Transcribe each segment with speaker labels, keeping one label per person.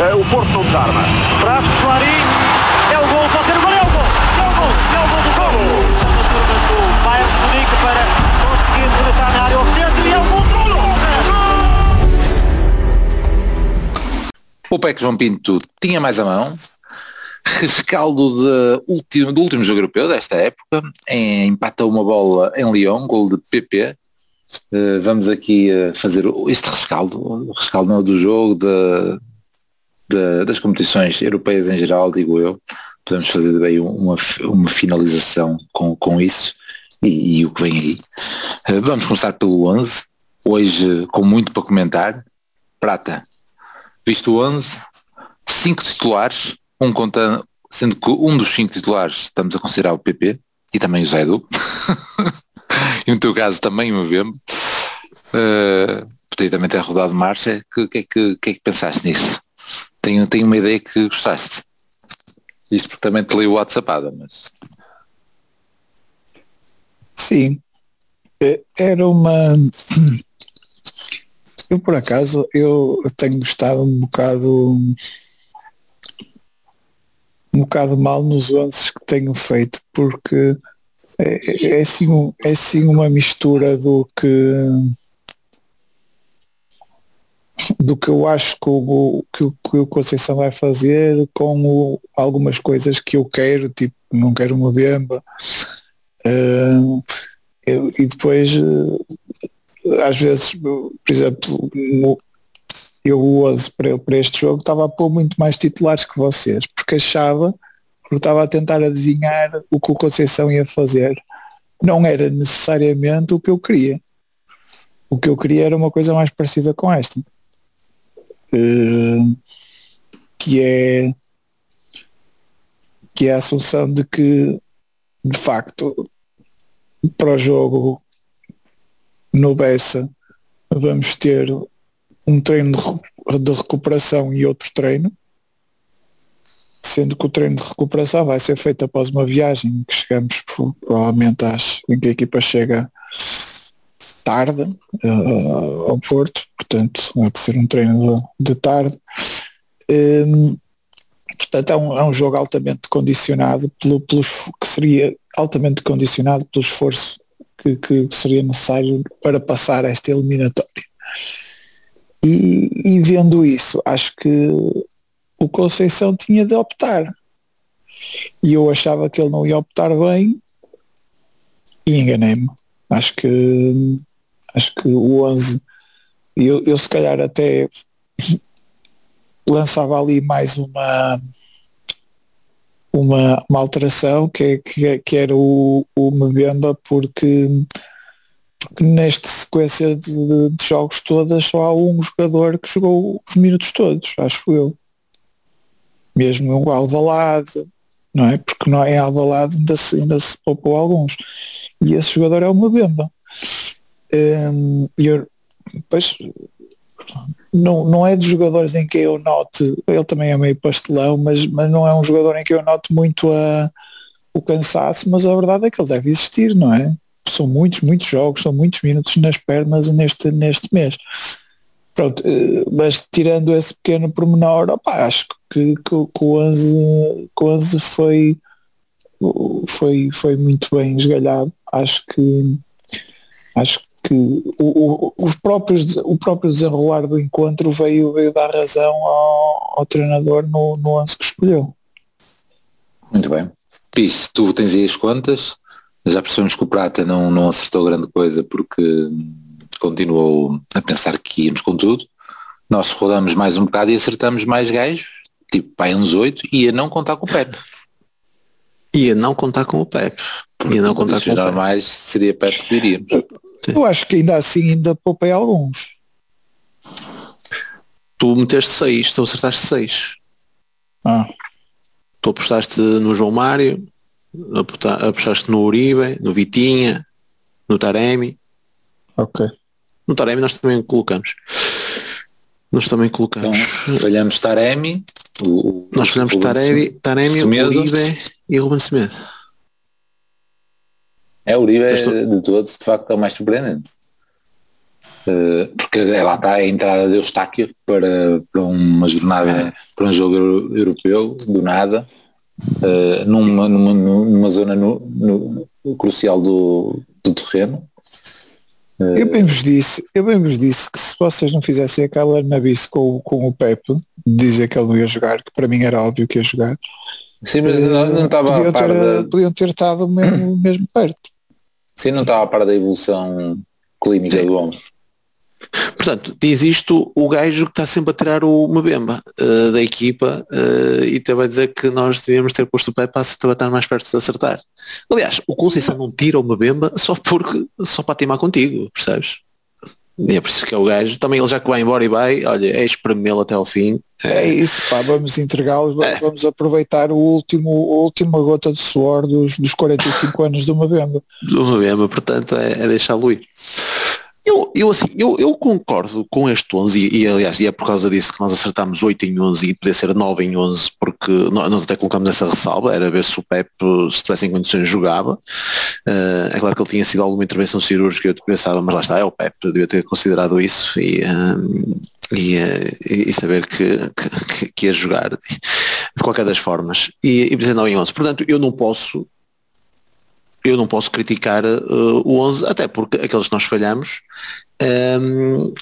Speaker 1: O Porto não desarma. Traz Clarim. É o gol. Pode ser o gol. É o gol. É o gol. É o gol do gol. A turma do Bayern Munique para conseguir rematar na área oficial. E é o gol do
Speaker 2: O PEC João Pinto tinha mais a mão, rescaldo de último, do último jogo europeu desta época, em, empata uma bola em Lyon, gol de PP. Uh, vamos aqui uh, fazer este rescaldo, o rescaldo do jogo, de, de, das competições europeias em geral, digo eu. Podemos fazer bem uma, uma finalização com, com isso e, e o que vem aí. Uh, vamos começar pelo 11, hoje com muito para comentar. Prata, visto o 11, cinco titulares, um contando, sendo que um dos cinco titulares estamos a considerar o PP e também o Zé Edu. e no teu caso também o Mbembe. Uh, podia também ter rodado marcha. O que, é que, que, é que pensaste nisso? Tenho, tenho uma ideia que gostaste. Isto porque também te li o WhatsApp, mas.
Speaker 3: Sim. É, era uma. Eu por acaso eu tenho gostado um bocado um bocado mal nos lances que tenho feito porque é, é, assim, é assim uma mistura do que do que eu acho que o, que, que o Conceição vai fazer com o, algumas coisas que eu quero, tipo, não quero uma bemba. Uh, e depois, uh, às vezes, por exemplo, eu hoje para, para este jogo estava a pôr muito mais titulares que vocês, porque achava, porque estava a tentar adivinhar o que o Conceição ia fazer. Não era necessariamente o que eu queria. O que eu queria era uma coisa mais parecida com esta. Que é que é a assunção de que de facto para o jogo no Bessa vamos ter um treino de recuperação e outro treino sendo que o treino de recuperação vai ser feito após uma viagem que chegamos provavelmente às em que a equipa chega tarde uh, ao Porto, portanto vai ser um treino de, de tarde. Um, portanto é um, é um jogo altamente condicionado pelo, que seria altamente condicionado pelo esforço que, que seria necessário para passar esta eliminatória. E, e vendo isso, acho que o Conceição tinha de optar. E eu achava que ele não ia optar bem e enganei-me. Acho que acho que o 11 eu, eu se calhar até lançava ali mais uma uma, uma alteração que, que, que era o, o Mbemba porque, porque nesta sequência de, de, jogos todas só há um jogador que jogou os minutos todos, acho eu. Mesmo o Alvalade, não é? Porque não é Alvalade ainda se, ainda se poupou alguns. E esse jogador é o Mbemba. Um, eu, pois, não, não é dos jogadores em que eu note, ele também é meio pastelão, mas, mas não é um jogador em que eu note muito a, o cansaço, mas a verdade é que ele deve existir, não é? São muitos, muitos jogos, são muitos minutos nas pernas neste, neste mês. Pronto, eh, mas tirando esse pequeno pormenor, opa, acho que, que, que, o 11, que o 11 foi, foi, foi muito bem esgalhado. Acho que acho que o, o, os próprios, o próprio desenrolar do encontro veio, veio dar razão ao, ao treinador no, no lance que escolheu.
Speaker 2: Muito bem. Pis, tu tens aí as contas, já percebemos que o Prata não, não acertou grande coisa porque continuou a pensar que íamos com tudo. Nós rodamos mais um bocado e acertamos mais gajos, tipo pai uns oito, e a não contar com o Pepe.
Speaker 4: Ia não contar com o Pepe. Ia não contar com o
Speaker 2: Pepe. mais seria Pepe que diríamos.
Speaker 3: Eu acho que ainda assim ainda poupei alguns.
Speaker 4: Tu meteste 6, tu acertaste 6.
Speaker 3: Ah.
Speaker 4: Tu apostaste no João Mário, apostaste no Uribe, no Vitinha, no Taremi.
Speaker 3: Ok.
Speaker 4: No Taremi nós também colocamos. Nós também colocamos.
Speaker 2: Então, falhamos Taremi. O,
Speaker 4: nós falhamos Taremi, Taremi Uribe e Ruben Semedo.
Speaker 2: É, o Uribe é, de todos, de facto, é o mais surpreendente. Uh, porque é lá está a entrada de Eustáquio para, para uma jornada, é. para um jogo europeu, do nada, uh, numa, numa, numa zona no, no, crucial do, do terreno.
Speaker 3: Eu bem vos disse, eu bem vos disse que se vocês não fizessem aquela nabice com, com o Pepe, dizer que ele não ia jogar, que para mim era óbvio que ia jogar.
Speaker 2: Sim, mas não, não estava
Speaker 3: podiam, ter, da... podiam ter estado mesmo, mesmo perto.
Speaker 2: Sim, não estava a par da evolução clínica Sim. do homem.
Speaker 4: Portanto, diz isto o gajo que está sempre a tirar o Mabemba uh, da equipa uh, e também dizer que nós devíamos ter posto o pé para estar mais perto de acertar. Aliás, o Conceição não tira o Mabemba só porque só para timar contigo, percebes? E é por isso que é o gajo. Também ele já que vai embora e vai, olha, é espremê-lo até ao fim.
Speaker 3: É, é isso, pá, vamos entregá-lo, é. vamos aproveitar o último, a última gota de suor dos, dos 45 anos do Mabemba.
Speaker 4: Do Mabemba, portanto, é, é deixá-lo ir. Eu, eu, assim, eu, eu concordo com este 11 e, e, aliás, e é por causa disso que nós acertámos 8 em 11 e podia ser 9 em 11 porque nós até colocamos essa ressalva, era ver se o Pep se tivesse em condições jogava. Uh, é claro que ele tinha sido alguma intervenção cirúrgica eu pensava, mas lá está, é o Pep, eu devia ter considerado isso e, uh, e, uh, e, saber que, que, que, ia jogar de qualquer das formas. E, e dizer 9 em 11. Portanto, eu não posso eu não posso criticar uh, o 11, até porque aqueles que nós falhamos, um, ehm,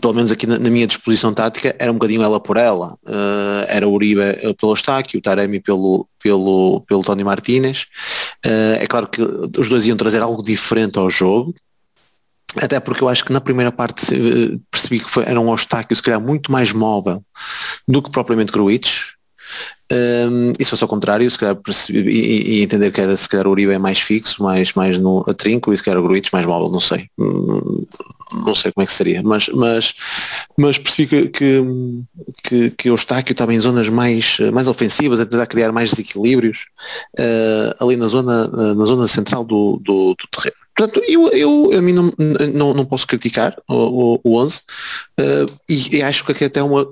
Speaker 4: pelo menos aqui na, na, minha disposição tática, era um bocadinho ela por ela. Uh, era o Uribe pelo Eustáquio, o Taremi pelo, pelo, pelo Tony Martínez. Uh, é claro que os dois iam trazer algo diferente ao jogo, até porque eu acho que na primeira parte percebi que foi, era um Eustáquio se calhar muito mais móvel do que propriamente Gruitch, um, e se fosse ao contrário, se calhar e, e, entender que era se calhar o Uribe é mais fixo, mais, mais no trinco e se calhar o Gruitch mais móvel, não sei. Hum, não sei como é que seria, mas, mas, mas percebi que, que, que, que o Eustáquio estava em zonas mais, mais ofensivas, a tentar criar mais desequilíbrios uh, ali na zona, na zona central do, do, do terreno. Portanto, eu, eu a mim não, não, não posso criticar o, o, o 11 uh, e, e acho que aqui até é uma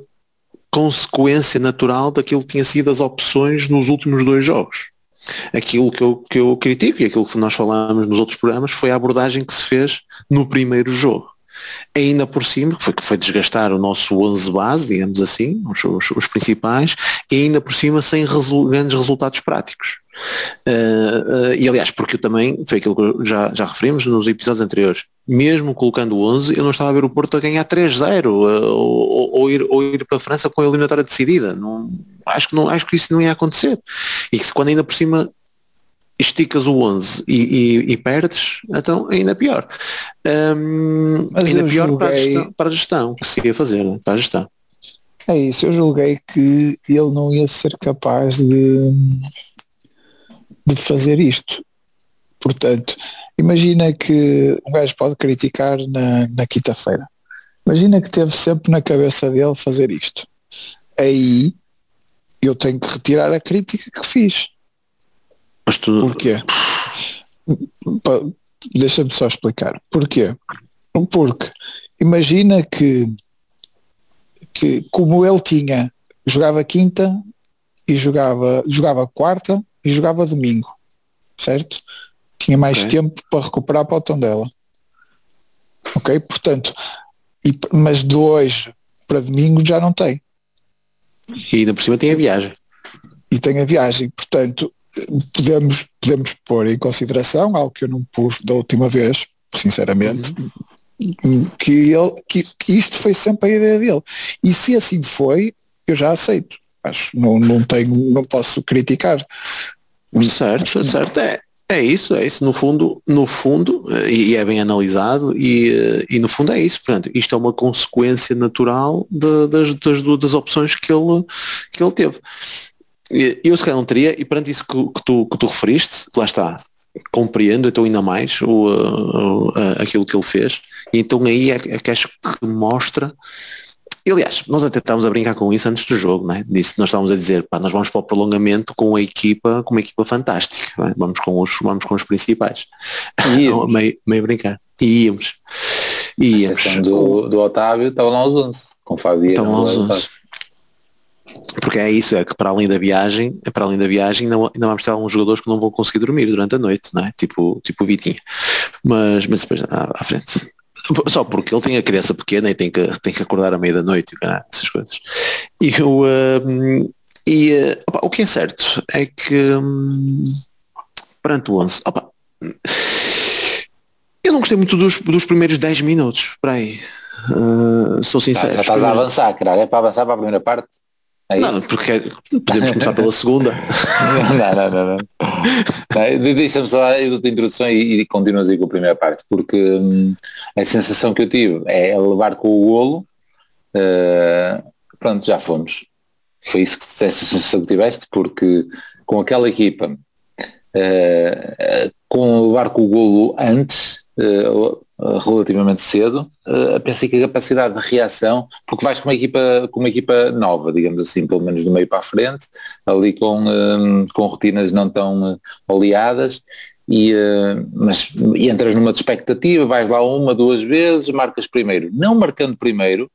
Speaker 4: consequência natural daquilo que tinha sido as opções nos últimos dois jogos. Aquilo que eu, que eu critico e aquilo que nós falámos nos outros programas foi a abordagem que se fez no primeiro jogo. Ainda por cima, que foi que foi desgastar o nosso 11 base, digamos assim, os, os, os principais, e ainda por cima sem resu grandes resultados práticos. Uh, uh, e aliás, porque eu também, foi aquilo que já, já referimos nos episódios anteriores, mesmo colocando o 11, eu não estava a ver o Porto a ganhar 3-0 uh, ou, ou, ir, ou ir para a França com a eliminatória decidida. Não, acho, que não, acho que isso não ia acontecer. E que quando ainda por cima esticas o 11 e, e, e perdes, então ainda pior. Um, Mas ainda pior julguei... para, a gestão, para a gestão que se ia fazer, né? para a gestão.
Speaker 3: É isso, eu julguei que ele não ia ser capaz de de fazer isto. Portanto, imagina que um gajo pode criticar na, na quinta-feira. Imagina que teve sempre na cabeça dele fazer isto. Aí eu tenho que retirar a crítica que fiz.
Speaker 4: Mas tu...
Speaker 3: Porquê? Deixa-me só explicar. Porquê? Porque imagina que, que como ele tinha, jogava quinta e jogava, jogava quarta e jogava domingo, certo? Tinha mais okay. tempo para recuperar para o tom dela. Ok? Portanto, e, mas de hoje para domingo já não tem.
Speaker 4: E ainda por cima tem a viagem.
Speaker 3: E tem a viagem, portanto, podemos, podemos pôr em consideração, algo que eu não pus da última vez, sinceramente, uhum. que, ele, que, que isto foi sempre a ideia dele. E se assim foi, eu já aceito acho não, não tenho, não posso criticar.
Speaker 4: Certo, certo, é, é isso, é isso, no fundo, no fundo, e é bem analisado, e, e no fundo é isso, portanto, isto é uma consequência natural de, das, das, das opções que ele, que ele teve. Eu se calhar não teria, e perante isso que, que, tu, que tu referiste, lá está, compreendo então ainda mais o, o, aquilo que ele fez, e então aí é, é que acho que mostra e, aliás, nós até estávamos a brincar com isso antes do jogo, né? Disse, nós estávamos a dizer, pá, nós vamos para o prolongamento com a equipa, com uma equipa fantástica, é? vamos, com os, vamos com os principais. meio, meio brincar. E íamos.
Speaker 2: E íamos. Do, do Otávio estavam lá os 11, com Fabio.
Speaker 4: Estavam lá os 11. Porque é isso, é que para além da viagem, é para além da viagem ainda, ainda vamos ter alguns jogadores que não vão conseguir dormir durante a noite, não é? Tipo, tipo o Vitinho. Mas, mas depois à, à frente Só porque ele tem a criança pequena e tem que, tem que acordar à meia da noite, essas coisas. E, eu, um, e uh, opa, o que é certo é que um, perante o 11, opa, eu não gostei muito dos, dos primeiros 10 minutos, para aí. Uh, sou sincero.
Speaker 2: Já estás a avançar, caralho, é para avançar para a primeira parte.
Speaker 4: É não, porque podemos começar pela segunda.
Speaker 2: não, não, não. não. Deixa-me só a introdução e, e continuas aí com a primeira parte, porque hum, a sensação que eu tive é levar com o golo, uh, pronto, já fomos. Foi isso que essa sensação que tiveste, porque com aquela equipa, uh, com levar com o golo antes, uh, relativamente cedo, uh, pensei que a capacidade de reação, porque vais com uma equipa, com uma equipa nova, digamos assim, pelo menos do meio para a frente, ali com, um, com rotinas não tão oleadas, e, uh, mas e entras numa expectativa, vais lá uma, duas vezes, marcas primeiro. Não marcando primeiro,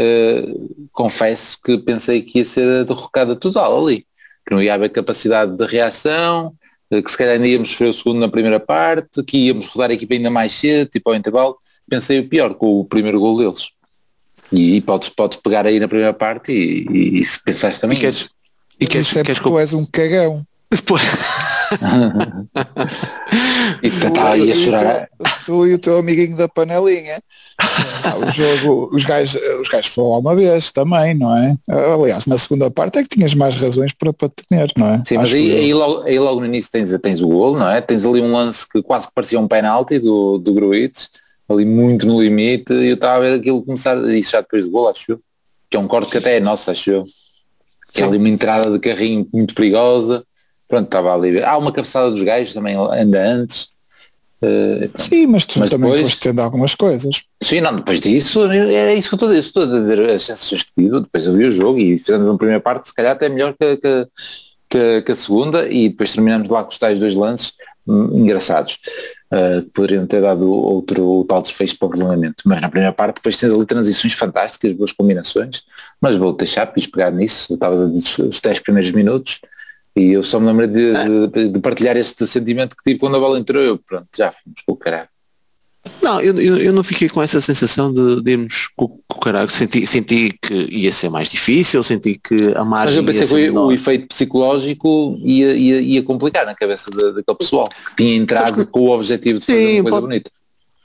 Speaker 2: uh, confesso que pensei que ia ser derrocada total ali, que não ia haver capacidade de reação, que se calhar ainda íamos sofrer o segundo na primeira parte, que íamos rodar a equipa ainda mais cedo, tipo ao intervalo, pensei o pior com o primeiro gol deles. E, e podes, podes pegar aí na primeira parte e, e, e se pensaste também.
Speaker 3: E queres, e queres, isso é queres, tu és um cagão.
Speaker 4: Depois.
Speaker 2: E tu, tá aí a chorar.
Speaker 3: Tu e o teu amiguinho da panelinha. o jogo, os gajos, os gajos foram uma vez também, não é? Aliás, na segunda parte é que tinhas mais razões para, para temer, não é?
Speaker 2: Sim, mas aí, aí, logo, aí logo no início tens, tens o golo, não é? Tens ali um lance que quase que parecia um penalti do, do Gruitch, ali muito no limite, e eu estava a ver aquilo começar, isso já depois do golo, acho eu, que é um corte que até é nosso, acho eu. Que é ali uma entrada de carrinho muito perigosa, pronto, estava ali. Há uma cabeçada dos gajos também ainda antes.
Speaker 3: Uh, sim, mas tu mas também depois, foste tendo algumas coisas.
Speaker 2: Sim, não, depois disso, é isso que eu estou, estou a dizer, as sensações que tive, depois eu vi o jogo e fizemos uma primeira parte, se calhar até melhor que, que, que, que a segunda, e depois terminamos lá com os tais dois lances hum, engraçados, uh, que poderiam ter dado outro tal desfecho para o prolongamento. Mas na primeira parte depois tens ali transições fantásticas, boas combinações, mas vou deixar, quis pegar nisso, estava os 10 primeiros minutos, e eu só me lembro de, de, de, partilhar este sentimento que tive quando a bola entrou, eu pronto, já fomos com o caralho.
Speaker 4: Não, eu, eu, eu, não fiquei com essa sensação de, de irmos com, com o caralho. Senti, senti que ia ser mais difícil, senti que a margem.
Speaker 2: Mas eu pensei que o, o, efeito psicológico ia, ia, ia complicar na cabeça daquele pessoal que tinha entrado que, com o objetivo de fazer sim, uma coisa
Speaker 4: pode,
Speaker 2: bonita.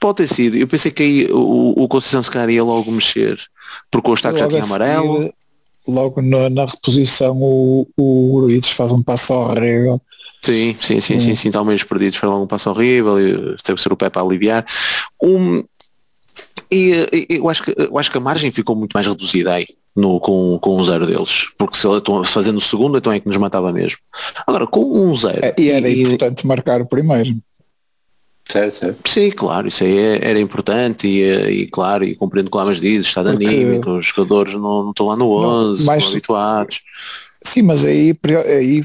Speaker 4: Pode ter sido. Eu pensei que aí o, o Conceição se calhar ia logo mexer, porque o Estaco já tinha amarelo
Speaker 3: logo na, na reposição o, o Gruites faz um passo horrível.
Speaker 4: Sim, sim, sim, sim, sim, talvez perdidos foi logo um passo horrível e teve ser o pé para aliviar. Um, e, e eu, acho que, eu acho que a margem ficou muito mais reduzida aí. No, com, com um zero deles, porque se ele estão fazendo o segundo, então é que nos matava mesmo. Agora, com um zero. É,
Speaker 3: e era e, importante marcar o primeiro.
Speaker 2: Certo, certo.
Speaker 4: Sim, claro, isso aí é, era importante e, e claro, e compreendo que lá mas diz, estado Porque... anímico, os jogadores não, não estão lá no 11, não, mais... estão habituados.
Speaker 3: Sim, mas aí, aí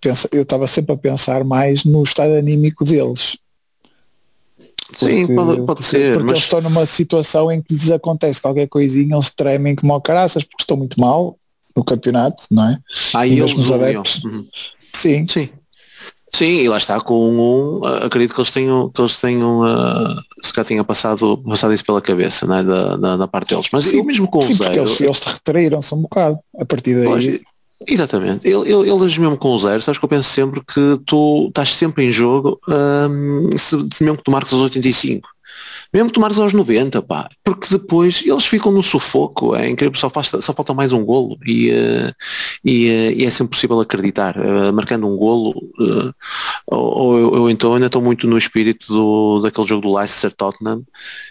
Speaker 3: pensa, eu estava sempre a pensar mais no estado anímico deles.
Speaker 4: Porque, Sim, pode, pode
Speaker 3: porque,
Speaker 4: ser.
Speaker 3: Porque
Speaker 4: mas...
Speaker 3: eles estão numa situação em que lhes acontece qualquer coisinha, eles tremem como ao caraças porque estão muito mal no campeonato, não é?
Speaker 4: Ah, e eles os adeptos. Uhum.
Speaker 3: Sim.
Speaker 4: Sim. Sim, e lá está com um, acredito que eles tenham, que eles tenham uh, se cá tinha passado, passado isso pela cabeça né, da, da, da parte deles. Mas sim, mesmo com
Speaker 3: sim,
Speaker 4: o zero.
Speaker 3: Eles, eles retraíram-se um bocado a partir daí. Pois,
Speaker 4: exatamente. Eles mesmo com o zero, sabes que eu penso sempre que tu estás sempre em jogo um, se, mesmo que tu marques aos 85 mesmo tomares aos 90, pá, porque depois eles ficam no sufoco, é incrível, só, faz, só falta mais um golo. E, uh, e, uh, e, é sempre possível acreditar, uh, marcando um golo, ou, ou então ainda estou muito no espírito do, daquele jogo do Leicester Tottenham,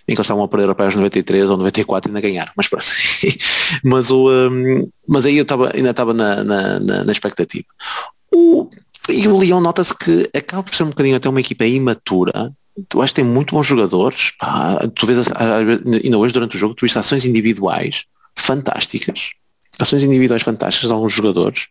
Speaker 4: em que eles estavam a perder aos 93 ou 94 e ainda ganharam, mas pronto, mas, o, mas aí eu tava, ainda estava na, na, na, na expectativa. O, e o Leão nota-se que acaba por ser um bocadinho até uma equipa imatura, tu acho que tem muito bons jogadores, pá, tu vês, ainda hoje durante o jogo, tu vês ações individuais fantásticas, ações individuais fantásticas de alguns jogadores,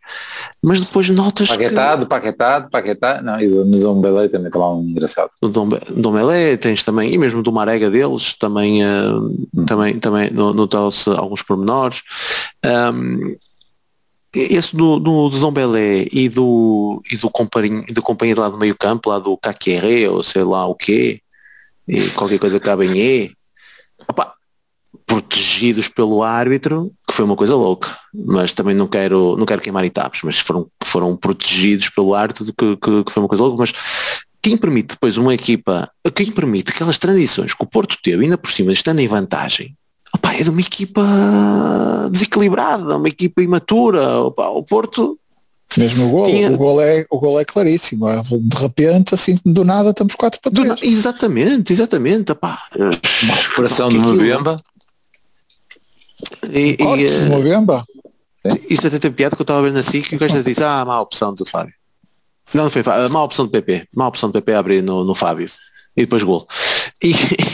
Speaker 4: mas depois notas
Speaker 2: Paquetado,
Speaker 4: que...
Speaker 2: paquetado, paquetado, não, e no Zombelé também está lá um engraçado.
Speaker 4: No Dombelé tens também, e mesmo do Marega deles, também, uh, hum. também, também notam-se alguns pormenores. Um, esse do, do, do e do, e do, companheiro, do companheiro lá do meio campo, lá do Caqueré, ou sei lá o quê, e qualquer coisa que em E, opa, protegidos pelo árbitro, que foi uma coisa louca, mas também não quero, não quero queimar etapas, mas foram, foram protegidos pelo árbitro, que, que, que foi uma coisa louca, mas quem permite depois uma equipa, quem permite aquelas transições que o Porto teve, ainda por cima estando em vantagem, opa, é de uma equipa desequilibrada, uma equipa imatura, opa, o Porto
Speaker 3: mesmo o gol, Tinha... o, gol é, o gol é claríssimo. De repente, assim, do nada estamos 4 para 3.
Speaker 4: Exatamente, exatamente. Epá.
Speaker 2: Uma recuperação de Mbemba.
Speaker 3: E, e, de Mbemba.
Speaker 4: Isso até tem piada que eu estava a ver na SIC e o gajo disse, ah, má opção do Fábio. Não, não foi Fábio, má opção do PP. Má opção do PP abrir no, no Fábio. E depois gol. E,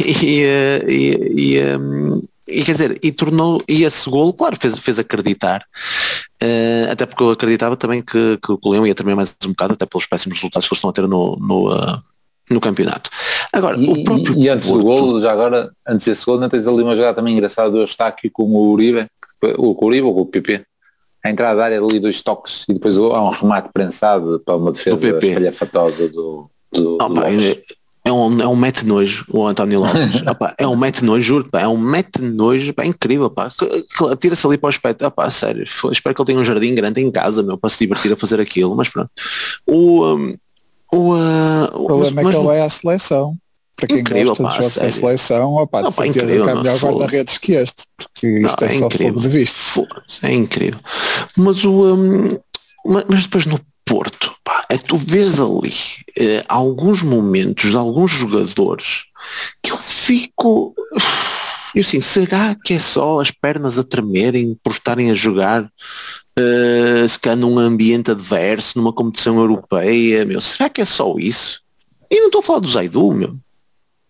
Speaker 4: e, e, e, um, e quer dizer, e tornou, e esse gol, claro, fez, fez acreditar Uh, até porque eu acreditava também que, que o Leão ia terminar mais um bocado, até pelos péssimos resultados que eles estão a ter no, no, uh, no campeonato. Agora,
Speaker 2: e,
Speaker 4: o próprio.
Speaker 2: E antes Porto, do gol, já agora, antes desse gol, não tens ali uma jogada também engraçada do Eustáquio com o Uribe, o Uribe ou o PP. A entrada da área ali dois toques e depois há um remate prensado para uma defesa espalhafatosa do, do,
Speaker 4: oh, do pá, é um, é um mete nojo, o António Lopes. Opa, é um mete nojo, juro, pá, é um mete nojo, pá, é incrível, pá. Tira-se ali para o aspecto, opa, sério, espero que ele tenha um jardim grande em casa, meu, para se divertir a fazer aquilo, mas pronto. O, um, o, uh,
Speaker 3: o problema mas, é que ele vai à seleção. Para quem incrível, gosta pá, de jogos da seleção, opa, não, de certeza incrível, que há melhor guarda-redes que este, porque isto não, é, é, só incrível. fogo de vista.
Speaker 4: É incrível. Mas o. Um, mas depois no Porto, pá, é tu vês ali eh, alguns momentos de alguns jogadores que eu fico. Eu assim, será que é só as pernas a tremerem por estarem a jogar uh, se calhar num ambiente adverso, numa competição europeia, meu? Será que é só isso? E não estou a falar do Zaidu, meu.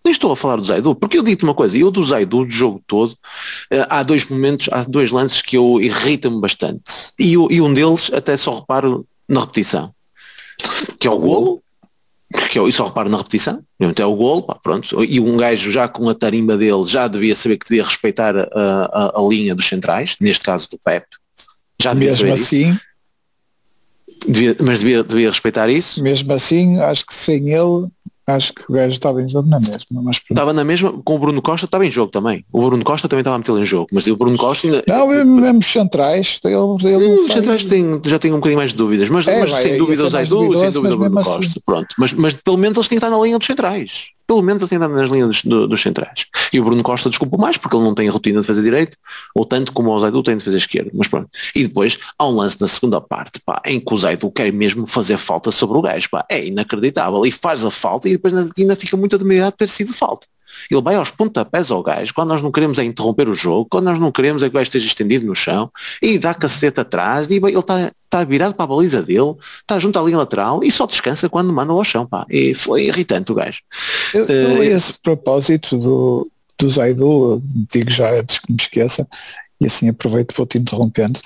Speaker 4: Nem estou a falar do Zaidu, porque eu digo-te uma coisa, eu do Zaidu, do jogo todo, uh, há dois momentos, há dois lances que eu irritam-me bastante. E, e um deles até só reparo na repetição. Que é o golo, que eu só reparo na repetição, é o golo, pá, pronto, e um gajo já com a tarimba dele já devia saber que devia respeitar a, a, a linha dos centrais, neste caso do Pep, já devia
Speaker 3: Mesmo assim, isso.
Speaker 4: Devia, mas devia, devia respeitar isso.
Speaker 3: Mesmo assim, acho que sem ele Acho que o gajo estava em jogo na mesma. Mas...
Speaker 4: Estava na mesma, com o Bruno Costa estava em jogo também. O Bruno Costa também estava a metê-lo em jogo, mas o Bruno Costa ainda...
Speaker 3: Não, mesmo os centrais. Ele, ele
Speaker 4: hum, os centrais tem, já têm um bocadinho mais de dúvidas, mas, é, mas vai, sem dúvida o Zaidu, sem dúvida o Bruno assim. Costa. Pronto, mas, mas pelo menos eles têm que estar na linha dos centrais pelo menos a tentar nas linhas dos, do, dos, centrais. E o Bruno Costa desculpa mais porque ele não tem a rotina de fazer direito, ou tanto como o Zaidu tem de fazer esquerdo, mas pronto. E depois há um lance na segunda parte, pá, em que o Zaidu quer mesmo fazer falta sobre o gajo, pá, é inacreditável, e faz a falta e depois ainda fica muito admirado de ter sido falta. Ele vai aos pontapés ao gajo, quando nós não queremos é interromper o jogo, quando nós não queremos é que o gajo esteja estendido no chão, e dá caceta atrás, e ele está tá virado para a baliza dele, está junto à linha lateral e só descansa quando manda ao chão, pá. E foi irritante o gajo.
Speaker 3: Eu, uh, esse propósito do, do Zaidu, digo já antes que me esqueça, e assim aproveito vou te interrompendo,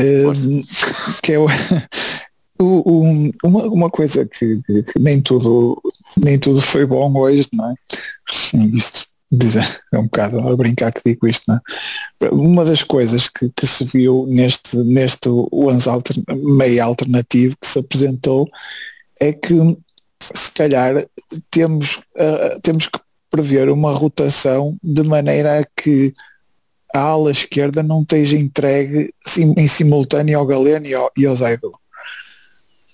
Speaker 3: uh, que é o, uma, uma coisa que, que, nem tudo nem tudo foi bom hoje, não é? Isto é um bocado a brincar que digo isto, não é? Uma das coisas que, que se viu neste, neste onze alter, meio alternativo que se apresentou é que se calhar temos, uh, temos que prever uma rotação de maneira a que a ala esquerda não esteja entregue sim, em simultâneo ao Galeno e ao, e ao Zaidu.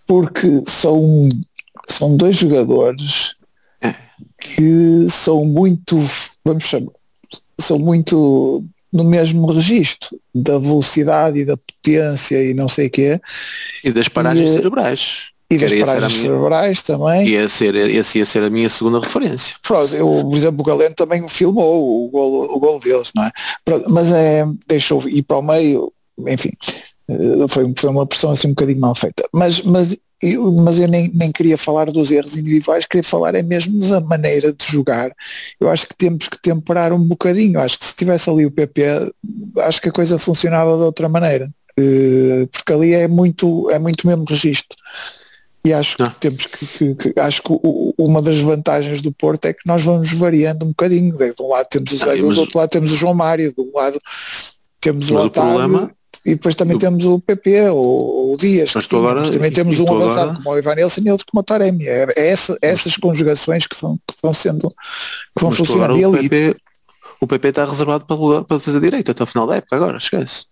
Speaker 3: Porque são, são dois jogadores que são muito, vamos chamar, são muito no mesmo registro da velocidade e da potência e não sei o quê.
Speaker 4: E das paragens e, cerebrais.
Speaker 3: E das paragens minha, cerebrais também.
Speaker 4: Ia ser, esse ia ser a minha segunda referência.
Speaker 3: Pronto, eu, por exemplo, o Galeno também filmou o gol, o gol deles, não é? Pronto, mas é, deixou ir para o meio, enfim, foi, foi uma pressão assim um bocadinho mal feita. Mas, mas eu, mas eu nem, nem queria falar dos erros individuais, queria falar é mesmo da maneira de jogar. Eu acho que temos que temperar um bocadinho. Acho que se tivesse ali o PP, acho que a coisa funcionava de outra maneira. Uh, porque ali é muito, é muito mesmo registro. E acho que temos que, que, que acho que o, uma das vantagens do Porto é que nós vamos variando um bocadinho. De um lado temos o Zé, do outro lado temos o João Mário, de um lado temos
Speaker 4: mas
Speaker 3: o
Speaker 4: Otávio. O problema,
Speaker 3: e depois também temos o PP, o, o Dias,
Speaker 4: Mas
Speaker 3: que tínhamos. também
Speaker 4: e-
Speaker 3: temos
Speaker 4: e
Speaker 3: um avançado
Speaker 4: agora-
Speaker 3: como o Ivan Nilsson e outro como o Taremi. É, é essa- essas conjugações que vão, que vão sendo, que vão
Speaker 4: Mas
Speaker 3: funcionando. E
Speaker 4: o PP, o PP está reservado para, lugar- para fazer direito até o final da época agora, esquece.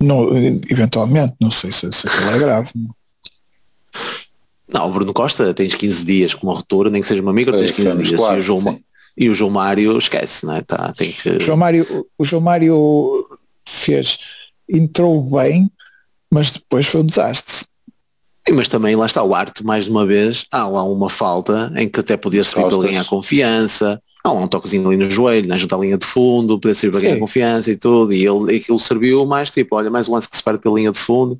Speaker 3: no, eventualmente, não sei se, se aquilo é grave.
Speaker 4: Não, o Bruno Costa tens 15 dias com uma ruptura, nem que seja uma amiga, tens 15
Speaker 2: foi
Speaker 4: dias.
Speaker 2: muscular,
Speaker 4: e, o João,
Speaker 2: sim.
Speaker 4: E o João Mário esquece, não é? Tá, tem que.
Speaker 3: O João Mário, o João Mário fez, entrou bem, mas depois foi um desastre.
Speaker 4: E, Mas também lá está o Arte, mais de uma vez, há lá uma falta em que até podia servir para ganhar confiança. Há lá um toquezinho ali no joelho, na junta à linha de fundo, podia servir para ganhar confiança e tudo. E ele, aquilo serviu mais tipo, olha, mais um lance que se perde pela linha de fundo.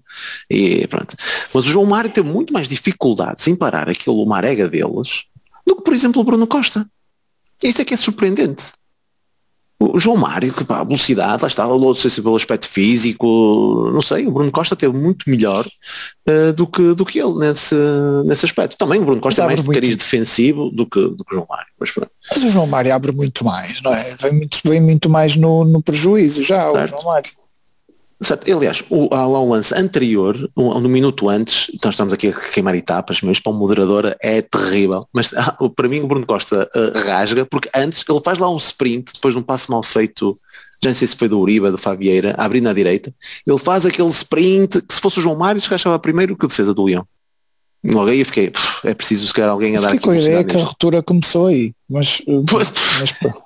Speaker 4: E pronto. Mas o João Mário teve muito mais dificuldades em parar aquilo marega deles do que, por exemplo, o Bruno Costa. Isso é que é surpreendente. O João Mário, que pá, a velocidade, lá está, não sei se pelo aspecto físico, não sei, o Bruno Costa teve muito melhor eh, do, que, do que ele nesse, nesse aspecto. Também o Bruno Costa é mais
Speaker 3: abre
Speaker 4: de cariz defensivo do que, do que o João Mário. Mas.
Speaker 3: Mas o João Mário abre muito mais, não é? Vem muito, vem muito mais no, no prejuízo já, o
Speaker 4: Certo.
Speaker 3: João Mário.
Speaker 4: Certo. Aliás, o, há lá um lance anterior, um, no minuto antes, nós estamos aqui a queimar etapas, mas para o moderador é terrível. Mas ah, para mim o Bruno Costa ah, rasga, porque antes ele faz lá um sprint, depois de um passo mal feito, já não sei se foi do Uribe, do Fabieira, abrir na direita, ele faz aquele sprint, que se fosse o João Mário, se achava primeiro que a defesa do Leão. Logo aí eu fiquei, "Pff, é preciso se calhar alguém a dar aqui
Speaker 3: com a ideia que a
Speaker 4: nisto."
Speaker 3: ruptura começou aí, mas, uh,
Speaker 4: Pois.
Speaker 3: mas.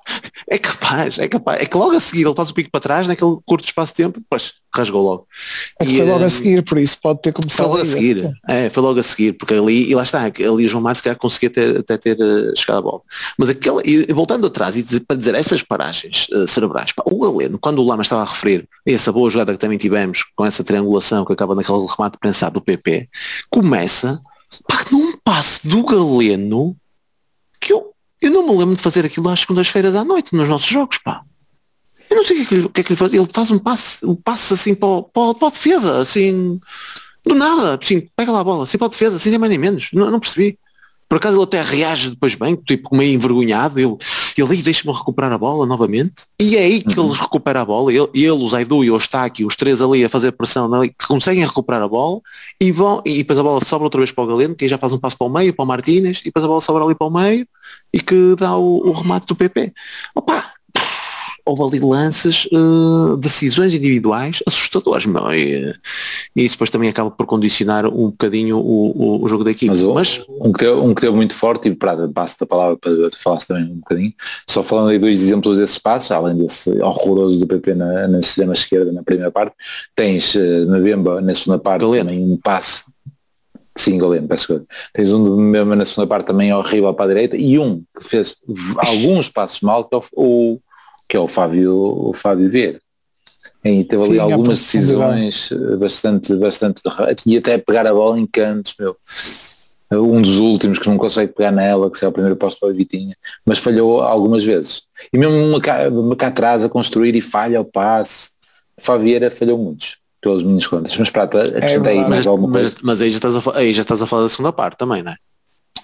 Speaker 4: É capaz, é capaz. É que logo a seguir ele faz o pico para trás, naquele curto espaço de tempo, depois rasgou logo.
Speaker 3: é que
Speaker 4: E,
Speaker 3: foi logo
Speaker 4: eh,
Speaker 3: a seguir, por isso pode ter
Speaker 4: Foi
Speaker 3: começado
Speaker 4: logo a
Speaker 3: aí,
Speaker 4: seguir, é, foi logo a seguir, porque ali, e lá está, ali o João se calhar conseguia ter, até ter eh, chegado a bola. Mas aquela, e voltando atrás e dizer- para dizer essas paragens eh, cerebrais, pá, o Galeno, quando o Lama estava a referir essa boa jogada que também tivemos, com essa triangulação que acaba naquele remate prensado do PP, começa pá, num passe do Galeno eu, me lembro de fazer aquilo às segundas-feiras à noite nos nossos jogos, pá. Eu não sei o que é que, que, é que faz. Ele faz um passe, um passe assim para, o- para, para a defesa, assim, do nada, assim, pega lá a bola, assim para a defesa, assim nem mais nem menos. Não, não percebi. Por acaso ele até reage depois bem, tipo meio envergonhado, eu, ele deixa-me recuperar a bola novamente. E é aí que ele recupera a bola, ele, ele o Zaidu e o Eustáquio, os três ali a fazer pressão, ali, que conseguem recuperar a bola e vão, e depois a bola sobra outra vez para o Galeno, que aí já faz um passo para o meio, para o Martínez, e depois a bola sobra ali para o meio e que dá o, o remate do PP. Opa, houve ali lances, eh, decisões individuais assustadores, meu, e, e isso depois também acaba por condicionar um bocadinho o, o, o jogo da equipe.
Speaker 2: Mas,
Speaker 4: Mas,
Speaker 2: um, que teve, um que teve muito forte, e para passo a palavra para tu falasse também um bocadinho, só falando aí dois exemplos desses passos, além desse horroroso do PP na, na extrema esquerda na primeira parte, tens eh, na Bemba na segunda parte
Speaker 4: Galeno.
Speaker 2: também um passe, sim Galeno, peço desculpa. tens um Bemba na segunda parte também horrível para a direita e um que fez alguns passos mal, que é o- que é o Fábio, o Fábio Vieira. E teve ali
Speaker 3: Sim,
Speaker 2: algumas decisões eh, bastante, bastante e até pegar a bola em cantos, meu. Um dos últimos que não consegue pegar nela, que se é o primeiro posto para a Vitinha, mas falhou algumas vezes. E mesmo uma cá, uma cá atrás a construir e falha o passe. Favieira falhou muitos, pelas minhas contas. Mas para acrescentar aí
Speaker 3: verdade.
Speaker 2: mais
Speaker 4: mas,
Speaker 2: alguma
Speaker 4: mas,
Speaker 2: coisa.
Speaker 4: mas aí, já estás a, aí já estás a falar da segunda parte também, não é?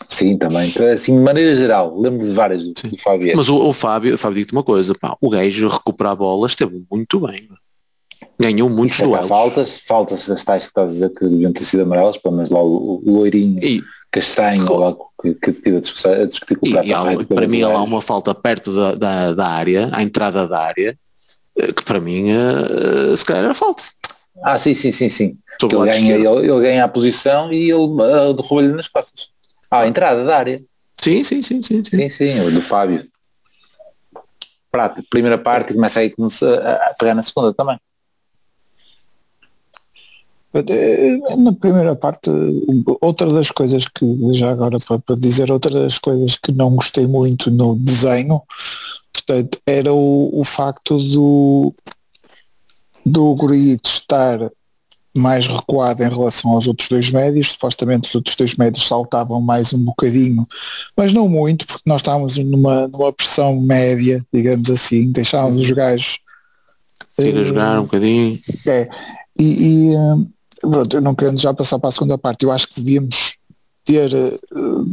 Speaker 2: Sim, também. Então, Assim, de maneira geral, lembro de várias do, do Favieira.
Speaker 4: Mas o, o Fábio, o Fábio digo-te uma coisa, pá, o gajo recuperar a bola esteve muito bem. Ganhou muitos
Speaker 2: Isso é
Speaker 4: duelos.
Speaker 2: faltas, faltas das tais que estás a dizer que deviam ter sido amarelas, pelo menos lá o, loirinho
Speaker 4: E,
Speaker 2: castanho lá, que, que tive a discutir, a discutir com o
Speaker 4: e, e há-
Speaker 2: Arraio,
Speaker 4: para mim há lá uma falta perto da, da, da área, à entrada da área, eh, que para mim eh, se calhar era falta.
Speaker 2: Ah, sim, sim, sim, sim. Ele, ganha, ele, ele ganha a posição e ele uh, derruba-lhe nas costas. Ah, a entrada da área.
Speaker 4: Sim, sim, sim, sim, sim.
Speaker 2: Sim, sim, o do Fábio. Prato, primeira parte começa aí começa a, pegar na segunda também.
Speaker 3: Eh, Na primeira parte, outra das coisas que, já agora para, dizer, outra das coisas que não gostei muito no desenho, portanto, era o, o facto do, do Gurrit estar mais recuado em relação aos outros dois médios, supostamente os outros dois médios saltavam mais um bocadinho, mas não muito, porque nós estávamos numa, numa pressão média, digamos assim, deixávamos os gajos
Speaker 4: Siga
Speaker 3: eh,
Speaker 4: jogar um bocadinho.
Speaker 3: é, e, e, hum, pronto, eu não querendo já passar para a segunda parte, eu acho que devíamos ter eh,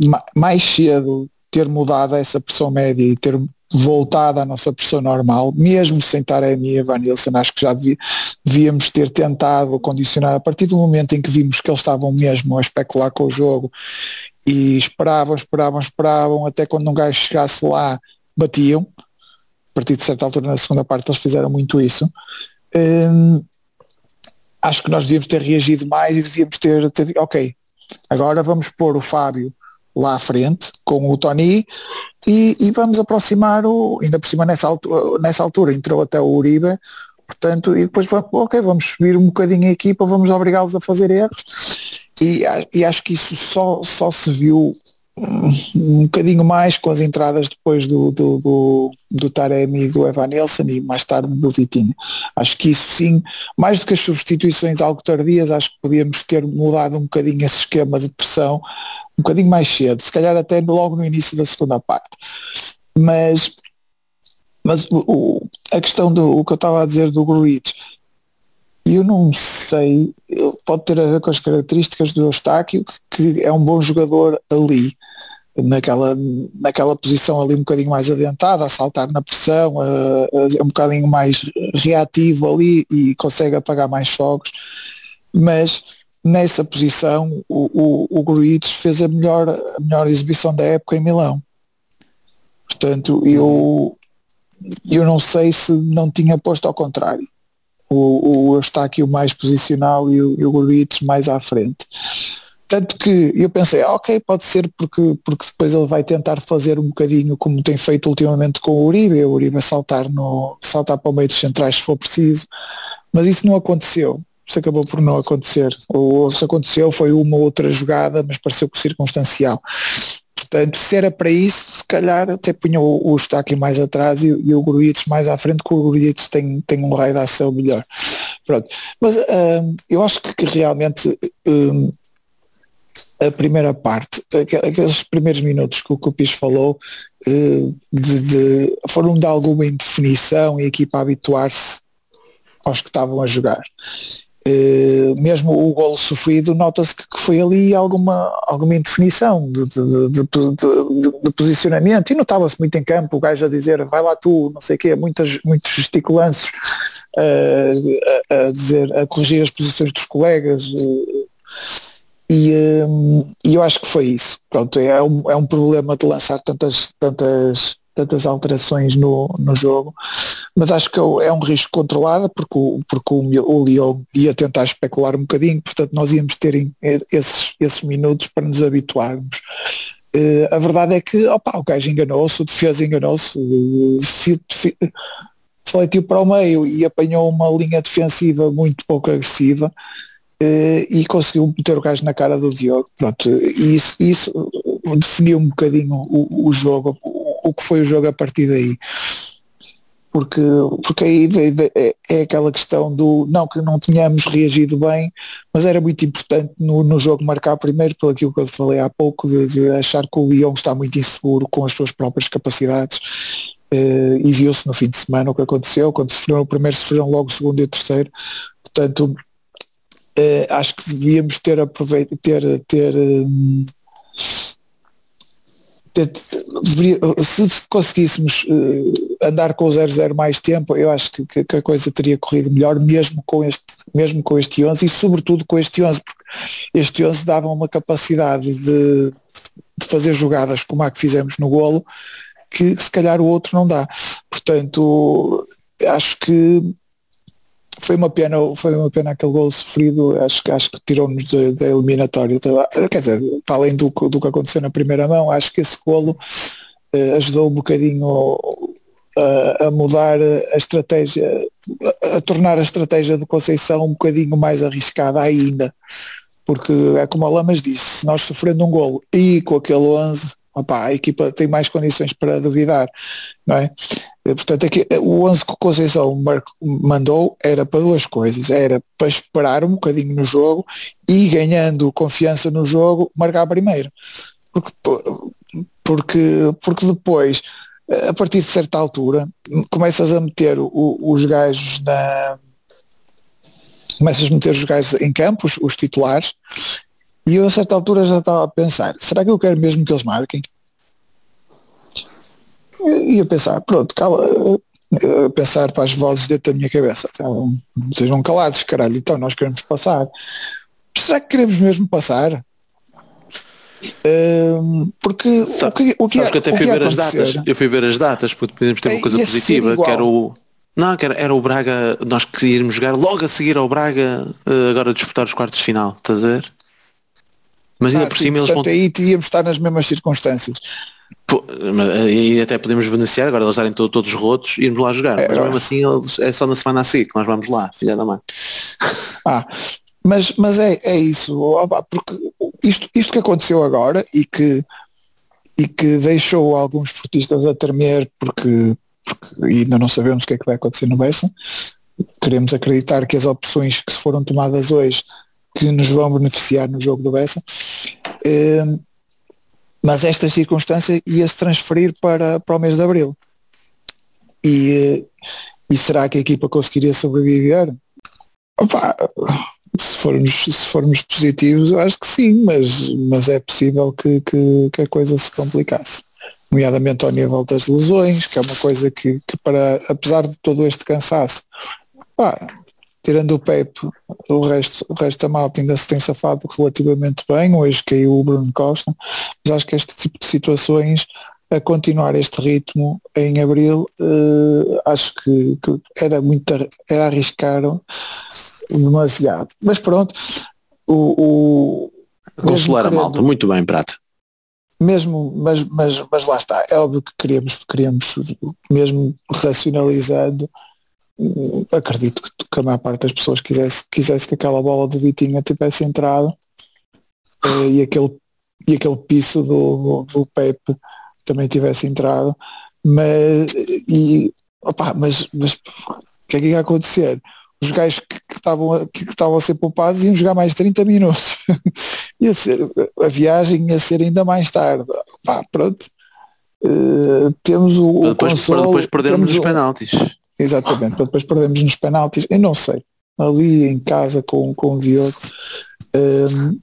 Speaker 3: ma- mais cedo ter mudado essa pressão média e ter voltado à nossa pressão normal, mesmo sem Taremi e Van Nilsson, acho que já devia, devíamos ter tentado condicionar a partir do momento em que vimos que eles estavam mesmo a especular com o jogo e esperavam, esperavam, esperavam, até quando um gajo chegasse lá, batiam. A partir de certa altura na segunda parte eles fizeram muito isso. Hum, acho que nós devíamos ter reagido mais e devíamos ter, ter ok, agora vamos pôr o Fábio lá à frente com o Tony e, e, vamos aproximar o, ainda por cima nessa altura, nessa altura entrou até o Uribe, portanto, e depois ok, vamos subir um bocadinho a equipa, vamos obrigá-los a fazer erros e, e acho que isso só, só se viu um bocadinho mais com as entradas depois do, do, do, do Taremi do Evan Nelson e mais tarde do Vitinho. Acho que isso sim, mais do que as substituições algo tardias, acho que podíamos ter mudado um bocadinho esse esquema de pressão um bocadinho mais cedo, se calhar até logo no início da segunda parte. Mas, mas o, a questão do que eu estava a dizer do Gruitch, eu não sei, pode ter a ver com as características do Eustáquio, que, é um bom jogador ali, naquela, naquela posição ali um bocadinho mais adiantada, a saltar na pressão, é um bocadinho mais reativo ali e consegue apagar mais fogos, mas nessa posição o, o, o Gruites fez a melhor, a melhor exibição da época em Milão. Portanto, eu, eu não sei se não tinha posto ao contrário. O, o Eustáquio mais posicional e o, e o mais à frente. Tanto que eu pensei, ah, ok, pode ser porque, porque depois ele vai tentar fazer um bocadinho como tem feito ultimamente com o Uribe, o Uribe saltar, no, saltar para o meio dos centrais se for preciso, mas isso não aconteceu isso acabou por não acontecer. Ou se aconteceu foi uma outra jogada, mas pareceu circunstancial. Portanto, se era para isso, se calhar até punha o, o Eustáquio mais atrás e, e o Gruites mais à frente, que o Gruites tem, tem um raio de ação melhor. Pronto. Mas uh, eu acho que, que realmente uh, a primeira parte, aqueles primeiros minutos que o Cupis falou, uh, de, de, foram de alguma indefinição e a equipa habituar-se aos que estavam a jogar. Uh, mesmo o golo sofrido, nota-se que, foi ali alguma, alguma indefinição de, de, de, de posicionamento e notava-se muito em campo o gajo a dizer vai lá tu, não sei o quê, muitas, muitos gesticulantes uh, a, a, dizer, a corrigir as posições dos colegas uh, e, e, eu acho que foi isso. Pronto, é um, é um problema de lançar tantas, tantas tantas alterações no, no jogo, mas acho que é um risco controlado porque o, porque o, o Lyon ia tentar especular um bocadinho, portanto nós íamos ter esses, esses minutos para nos habituarmos. Uh, a verdade é que opa, o gajo enganou-se, o defesa enganou-se, uh, para o meio e apanhou uma linha defensiva muito pouco agressiva uh, e conseguiu meter o gajo na cara do Diogo. Pronto, isso, isso definiu um bocadinho o, o jogo, o que foi o jogo a partir daí. Porque, porque aí é, é aquela questão do não que não tínhamos reagido bem, mas era muito importante no, no jogo marcar primeiro, pelo aquilo que eu falei há pouco, de, de achar que o Lyon está muito inseguro com as suas próprias capacidades Uh, e viu-se no fim de semana o que aconteceu, quando sofreram o primeiro, sofreram logo o segundo e o terceiro. Portanto, uh, acho que devíamos ter aproveitado, ter, ter um, se conseguíssemos eh, andar com o 0-0 mais tempo, eu acho que, que, a coisa teria corrido melhor, mesmo com este, mesmo com este 11 e sobretudo com este 11, porque este 11 dava uma capacidade de, de fazer jogadas como a que fizemos no golo, que se calhar o outro não dá. Portanto, acho que foi uma pena, foi uma pena aquele gol sofrido, acho, acho que tirou-nos da eliminatória. Quer dizer, para além do, do que aconteceu na primeira mão, acho que esse golo uh, ajudou um bocadinho a, a mudar a estratégia, a, a, tornar a estratégia do Conceição um bocadinho mais arriscada ainda. Porque é como a Lamas disse, nós sofrendo um golo e com aquele 11, opa, a equipa tem mais condições para duvidar, não é? Eh, portanto, aqui, eh, o 11 que o Conceição mandou era para duas coisas. Era para esperar um bocadinho no jogo e ganhando confiança no jogo, marcar primeiro. Porque, porque, porque depois, eh, a partir de certa altura, começas a meter os gajos na. Começas a meter os gajos em campo, os, os titulares, e eu a certa altura já estava a pensar, será que eu quero mesmo que eles marquem? E a pensar, pronto, cala, a pensar para as vozes dentro da minha cabeça. Então, sejam calados, caralho, então nós queremos passar. Será que queremos mesmo passar? Um, porque
Speaker 4: Sa
Speaker 3: o que, o que,
Speaker 4: Sabes que até fui
Speaker 3: que
Speaker 4: ver as datas. Eu fui ver as datas porque podíamos ter
Speaker 3: É,
Speaker 4: uma coisa
Speaker 3: ia ser
Speaker 4: positiva, que era o. Não, que era, era o Braga, nós queríamos jogar logo a seguir ao Braga, eh, agora disputar os quartos de final, estás a ver? Mas ainda
Speaker 3: Ah,
Speaker 4: por
Speaker 3: sim,
Speaker 4: cima eles
Speaker 3: portanto,
Speaker 4: vão.
Speaker 3: aí íamos estar nas mesmas circunstâncias.
Speaker 4: Pô, aí até podemos beneficiar, agora eles darem to- todos rotos e irmos lá jogar.
Speaker 3: É,
Speaker 4: mas
Speaker 3: é.
Speaker 4: mesmo assim eles, é só na semana a seguir que nós vamos lá, filha da mãe.
Speaker 3: Ah, mas, mas é, é isso, porque isto, isto que aconteceu agora e que, e que deixou alguns esportistas a tremer porque, porque ainda não sabemos o que é que vai acontecer no Bessa. Queremos acreditar que as opções que foram tomadas hoje que nos vão beneficiar no jogo do Bessa. Eh, mas esta circunstância ia-se transferir para, para o mês de Abril. E, e será que a equipa conseguiria sobreviver? Opa, se formos, se formos positivos, acho que sim, mas, mas é possível que, que, que a coisa se complicasse. Nomeadamente ao nível das lesões, que é uma coisa que, que para, apesar de todo este cansaço, tirando o Pepe, o resto, o resto da malta ainda se tem safado relativamente bem, hoje caiu o Bruno Costa, mas acho que este tipo de situações, a continuar este ritmo em abril, eh, acho que, que era muito era arriscar demasiado. Mas pronto, o, o
Speaker 4: Consolar a malta, muito bem, Prata.
Speaker 3: mesmo, mas, mas, mas lá está, é óbvio que queríamos, queríamos mesmo racionalizando, acredito que, que a maior parte das pessoas quisesse, quisesse que aquela bola do Vitinha tivesse entrado eh, e, aquele, e aquele piso do, do Pepe também tivesse entrado, mas, e, opá, mas, mas o que é que ia acontecer? Os gajos que, estavam, a- que, estavam a ser poupados iam jogar mais 30 minutos. ia ser, a viagem ia ser ainda mais tarde. Pá, pronto. Eh, temos o, o
Speaker 4: Para depois,
Speaker 3: consolo,
Speaker 4: para depois perdermos os
Speaker 3: o-
Speaker 4: penaltis.
Speaker 3: Exatamente, para depois perdermos nos penaltis. Eu não sei. Ali em casa com, com o Diogo. hum,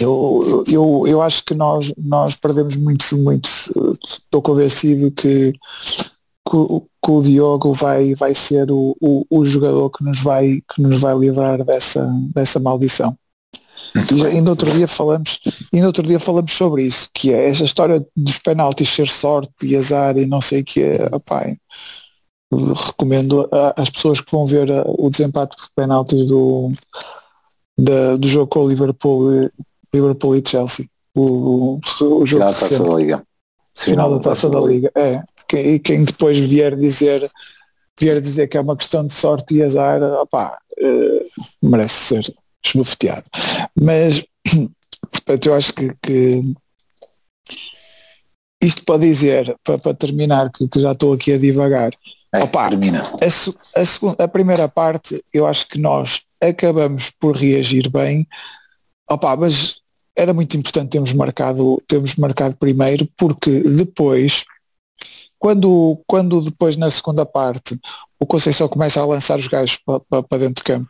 Speaker 3: eu, eu, eu acho que nós, nós perdemos muitos, muitos. Estou convencido que, que, o- que o Diogo vai, vai ser o, o, o jogador que nos vai, que nos vai livrar dessa, dessa maldição. E ainda outro dia falamos, ainda outro dia falamos sobre isso, que é essa história dos penaltis ser sorte e azar e não sei o que é, recomendo às pessoas que vão ver a- o desempate por penaltis do, da- do jogo com o Liverpool, e- Liverpool e Chelsea. O, o jogo
Speaker 2: Final da Taça da Liga.
Speaker 3: final da taça da Liga. É, e quem depois vier dizer vier dizer que é uma questão de sorte e azar, opá, eh, merece ser esbofeteado. Mas, portanto, eu acho que, que isto para dizer, para, para terminar, que, que já estou aqui a divagar,
Speaker 2: É,
Speaker 3: Opa.
Speaker 2: termina.
Speaker 3: a, a segunda, a primeira parte, eu acho que nós acabamos por reagir bem, Opa, mas era muito importante termos marcado, termos marcado primeiro, porque depois, quando, quando depois na segunda parte o Conceição começa a lançar os gajos para, para dentro de campo,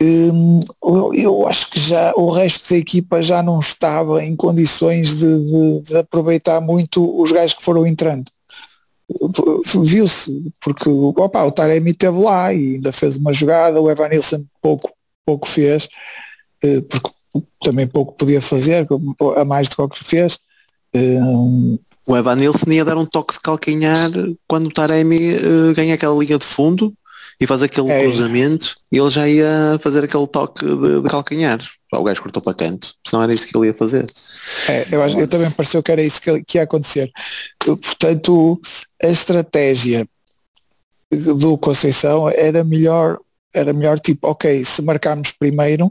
Speaker 3: hum, eu, eu acho que já o resto da equipa já não estava em condições de, de- de aproveitar muito os gajos que foram entrando viu-se, porque opa, o Taremi esteve lá e ainda fez uma jogada, o Evan Nilsson pouco, pouco fez, eh, porque também pouco podia fazer, a mais do que fez. Eh,
Speaker 4: O Evan Nilsson ia dar um toque de calcanhar quando o Taremi eh, ganha aquela linha de fundo e faz aquele
Speaker 3: É.
Speaker 4: cruzamento e ele já ia fazer aquele toque de, de calcanhar. Já o gajo cortou para canto, senão era isso que ele ia fazer.
Speaker 3: É, eu, acho, eu também pareceu que era isso que, que ia acontecer. Portanto, a estratégia do Conceição era melhor, era melhor tipo, ok, se marcarmos primeiro,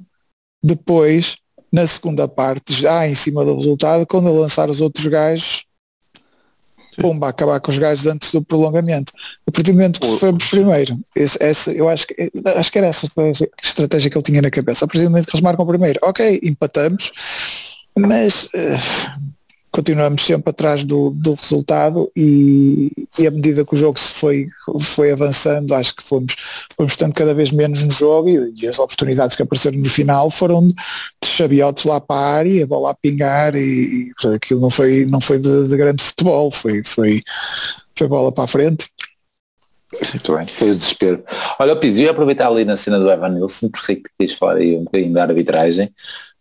Speaker 3: depois, na segunda parte, já em cima do resultado, quando eu lançar os outros gajos, bomba, acabar com os gajos antes do prolongamento. A partir do momento que fomos primeiro, esse, essa, eu acho que, acho que era essa a estratégia que ele tinha na cabeça. A partir do momento que eles marcam primeiro, ok, empatamos, mas eh, continuamos sempre atrás do, do resultado e, e à medida que o jogo se foi, foi avançando, acho que fomos, fomos estando cada vez menos no jogo e, e as oportunidades que apareceram no final foram de chabiotes lá para a área, a bola a pingar e, e aquilo não foi, não foi de, de grande futebol, foi, foi, foi bola para a frente.
Speaker 2: Muito bem, foi o desespero. Olha, Pizzi, eu ia aproveitar ali na cena do Evan Nilsson, porque sei que quis falar aí um bocadinho da arbitragem,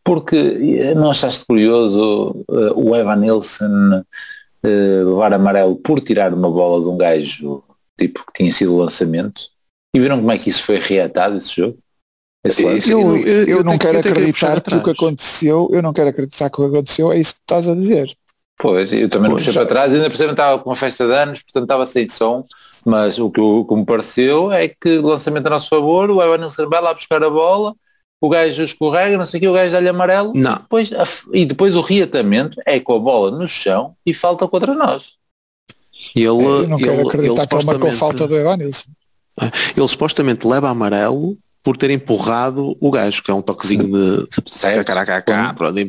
Speaker 2: porque eh, não achaste curioso uh, o Evan Nilsson uh, levar amarelo por tirar uma bola de um gajo tipo que tinha sido o lançamento? E viram como é que isso foi reatado, esse jogo?
Speaker 3: Esse eu, eu, eu, eu, não quero acreditar que, que o que aconteceu, eu não quero acreditar que o que aconteceu é isso que estás a dizer.
Speaker 2: Pois, eu também pois, não puxei para trás, ainda por cima estava com uma festa de anos, portanto estava sem som, mas o que, o que me pareceu é que o lançamento a nosso favor, o Evan Nilsson vai lá buscar a bola, o gajo escorrega, não sei o que, o gajo dá-lhe amarelo,
Speaker 4: não.
Speaker 2: E, depois, e depois o reatamento é com a bola no chão e falta contra nós.
Speaker 3: Ele, eu não quero ele, acreditar ele que ele marcou falta do Evanilson.
Speaker 4: É, ele supostamente leva amarelo por ter empurrado o gajo, que é um toquezinho de,
Speaker 2: de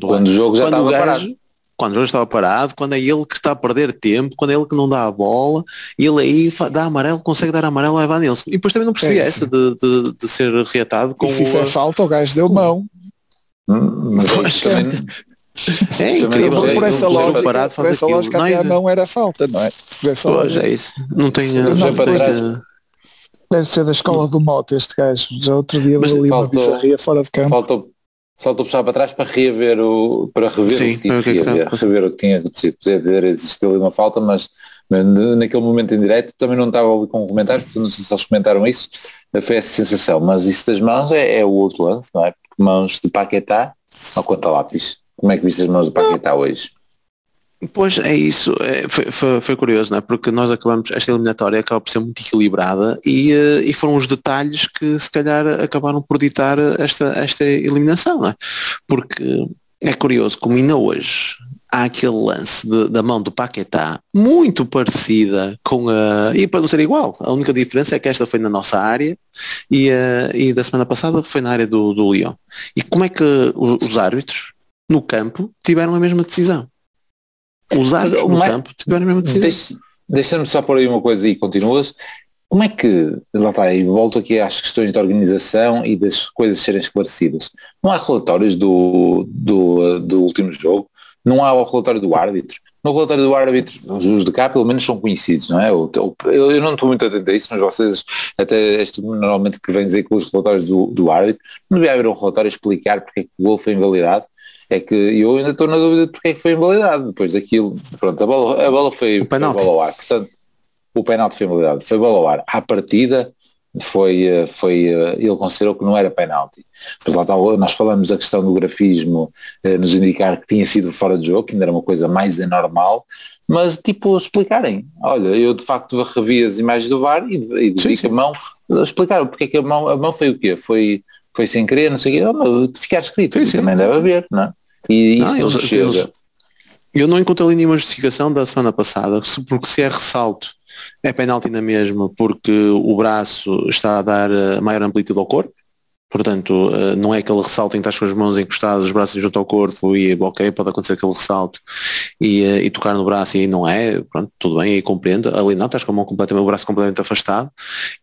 Speaker 2: quando, quando o jogo já quando estava gajo, parado
Speaker 4: quando o jogo estava parado, quando é ele que está a perder tempo, quando é ele que não dá a bola, e ele aí dá amarelo, consegue dar amarelo ao Evan Nilsson. E depois também não percebi é essa de, de, de, ser reatado com
Speaker 3: e se isso é falta, o gajo deu mão.
Speaker 2: Hum, mas também...
Speaker 4: É incrível.
Speaker 3: Por, por essa lógica, parado, por essa lógica até a mão era falta, não é?
Speaker 4: Pois é isso. Não tem...
Speaker 3: Deve ser da escola do moto este gajo. Já outro dia mas ali faltou, uma bizarria fora de campo.
Speaker 2: Faltou, faltou puxar para trás para rever o para rever Sim, o que, tinha, que rever o que tinha acontecido. Podia ter existido ali uma falta, mas naquele momento em direto também não estava ali com comentários, porque não sei se eles comentaram isso, foi essa sensação, mas isso das mãos é, é o outro lance, não é? Porque mãos de Paquetá, ao conta lápis. Como é que viste as mãos de Paquetá hoje?
Speaker 4: Pois é isso, é, foi, foi, foi, curioso, não é? porque nós acabamos, esta eliminatória acaba por ser muito equilibrada e, uh, e foram os detalhes que se calhar acabaram por ditar esta, esta eliminação, não é? porque é curioso como ainda hoje há aquele lance de, da mão do Paquetá muito parecida com a, e para não ser igual, a única diferença é que esta foi na nossa área e, uh, e da semana passada foi na área do, do Lyon. E como é que os, os árbitros no campo tiveram a mesma decisão? Os árbitros no campo tiveram a mesma decisão.
Speaker 2: Deixa-me só por aí uma coisa e continuas. Como é que, lá está, e volto aqui às questões de organização e das coisas serem esclarecidas. Não há relatórios do, do, do último jogo, não há o relatório do árbitro. No relatório do árbitro, os de cá pelo menos são conhecidos, não é? Eu, eu, eu não estou muito atento a isso, mas vocês, até este normalmente que vem dizer com os relatórios do, do árbitro, não devia haver um relatório a explicar porque é que o gol foi invalidado é que eu ainda estou na dúvida de porque é que foi invalidado. Depois daquilo, pronto, a bola, a bola foi, o foi bola ao ar. Portanto, o penalti foi invalidado. Foi bola ao ar. À partida foi, eh, foi eh, ele considerou que não era penalti. Mas lá nós falamos da questão do grafismo eh, nos indicar que tinha sido fora de jogo, que ainda era uma coisa mais anormal, mas tipo explicarem, olha, eu de facto revi as imagens do VAR e, e sim, sim. a mão, explicaram porque é que a mão, a mão foi o quê? Foi foi sem querer, não sei o quê, oh, ficar escrito, sim, sim, também deve haver, não é? E não,
Speaker 4: eles, chega. eu não encontrei nenhuma justificação da semana passada, porque se é ressalto, é penalti na mesma, porque o braço está a dar eh, maior amplitude ao corpo, Portanto, eh, não é aquele ressalto em que estás com as mãos encostadas, os braços junto ao corpo e ok, pode acontecer aquele ressalto e, eh, e tocar no braço e não é, pronto, tudo bem, aí compreendo. Ali não, estás com a mão completamente, o braço completamente afastado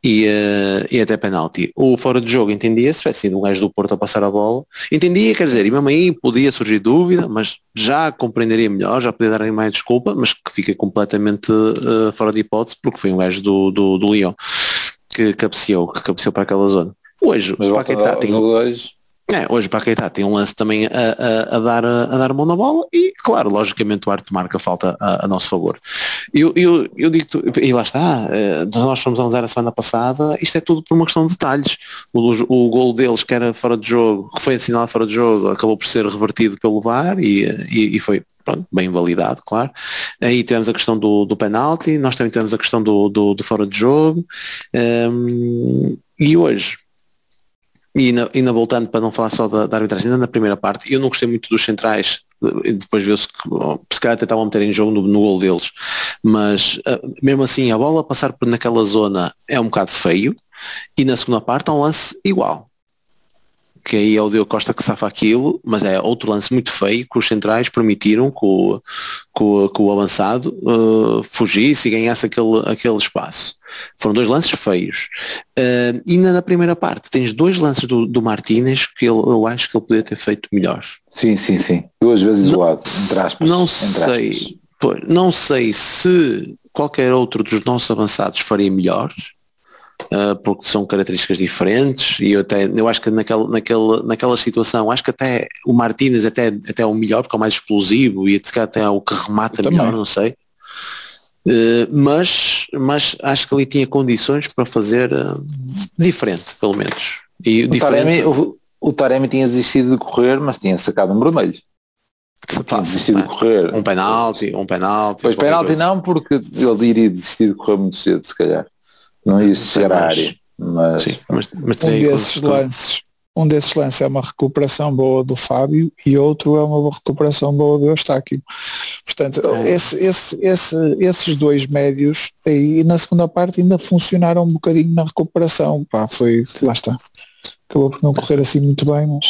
Speaker 4: e, eh, e até penalti. O fora de jogo entendia, se tivesse sido um gajo do Porto a passar a bola, entendia, quer dizer, e mesmo aí podia surgir dúvida, mas já compreenderia melhor, já podia dar mais desculpa, mas que fica completamente uh, fora de hipótese porque foi um gajo do, do, do Lyon que cabeceou, que cabeceou para aquela zona. Hoje Mas o Paquetá tem... É, hoje o Paquetá tem um lance também a, a, a, dar, a, a dar mão na bola e, claro, logicamente o arte marca falta a, a, nosso favor. Eu, eu, eu digo, e lá está, eh, nós fomos analisar a semana passada, isto é tudo por uma questão de detalhes. O, o gol deles, que era fora de jogo, que foi assinalado fora de jogo, acabou por ser revertido pelo VAR e, e, e foi pronto, bem validado, claro. Aí tivemos a questão do, do penalti, nós também tivemos a questão do, do, do fora de jogo. Um, ehm, e hoje, e na voltando para não falar só da, da, arbitragem, ainda na primeira parte, eu não gostei muito dos centrais, depois viu-se que se calhar até estavam a meter em jogo no, no gol deles, mas uh, mesmo assim a bola passar por naquela zona é um bocado feio e na segunda parte há um lance igual. Que aí é o Diogo Costa que safa aquilo, mas é outro lance muito feio que os centrais permitiram que o, que o, que o avançado uh, fugisse e ganhasse aquele, aquele espaço. Foram dois lances feios. Uh, e na, na primeira parte tens dois lances do, do Martínez que ele, eu acho que ele podia ter feito melhor.
Speaker 2: Sim, sim, sim. Duas vezes não, zoado, entre aspas.
Speaker 4: Não
Speaker 2: entre
Speaker 4: sei,
Speaker 2: aspas.
Speaker 4: Pois, não sei se qualquer outro dos nossos avançados faria melhor, uh, porque são características diferentes e eu até eu acho que naquela, naquela, naquela situação acho que até o Martínez até, até é o melhor porque é o mais explosivo e até é o que remata melhor, não sei. Uh, mas, mas acho que ali tinha condições para fazer uh, diferente, pelo menos. E
Speaker 2: o,
Speaker 4: diferente,
Speaker 2: Taremi, o, o Taremi tinha desistido de correr, mas tinha sacado um vermelho.
Speaker 4: Tinha
Speaker 2: desistido de correr.
Speaker 4: Um penalti, um penalti.
Speaker 2: Pois penalti não, porque ele iria desistir de correr muito cedo, se calhar. Não chegar à área. Mas,
Speaker 4: Sim, mas, mas
Speaker 3: um desses lances um desses lances é uma recuperação boa do Fábio e outro é uma recuperação boa do Eustáquio. Portanto, é. esse, esse, esse, esses dois médios aí na segunda parte ainda funcionaram um bocadinho na recuperação. Pá, foi, lá está. Acabou por não correr assim muito bem, mas.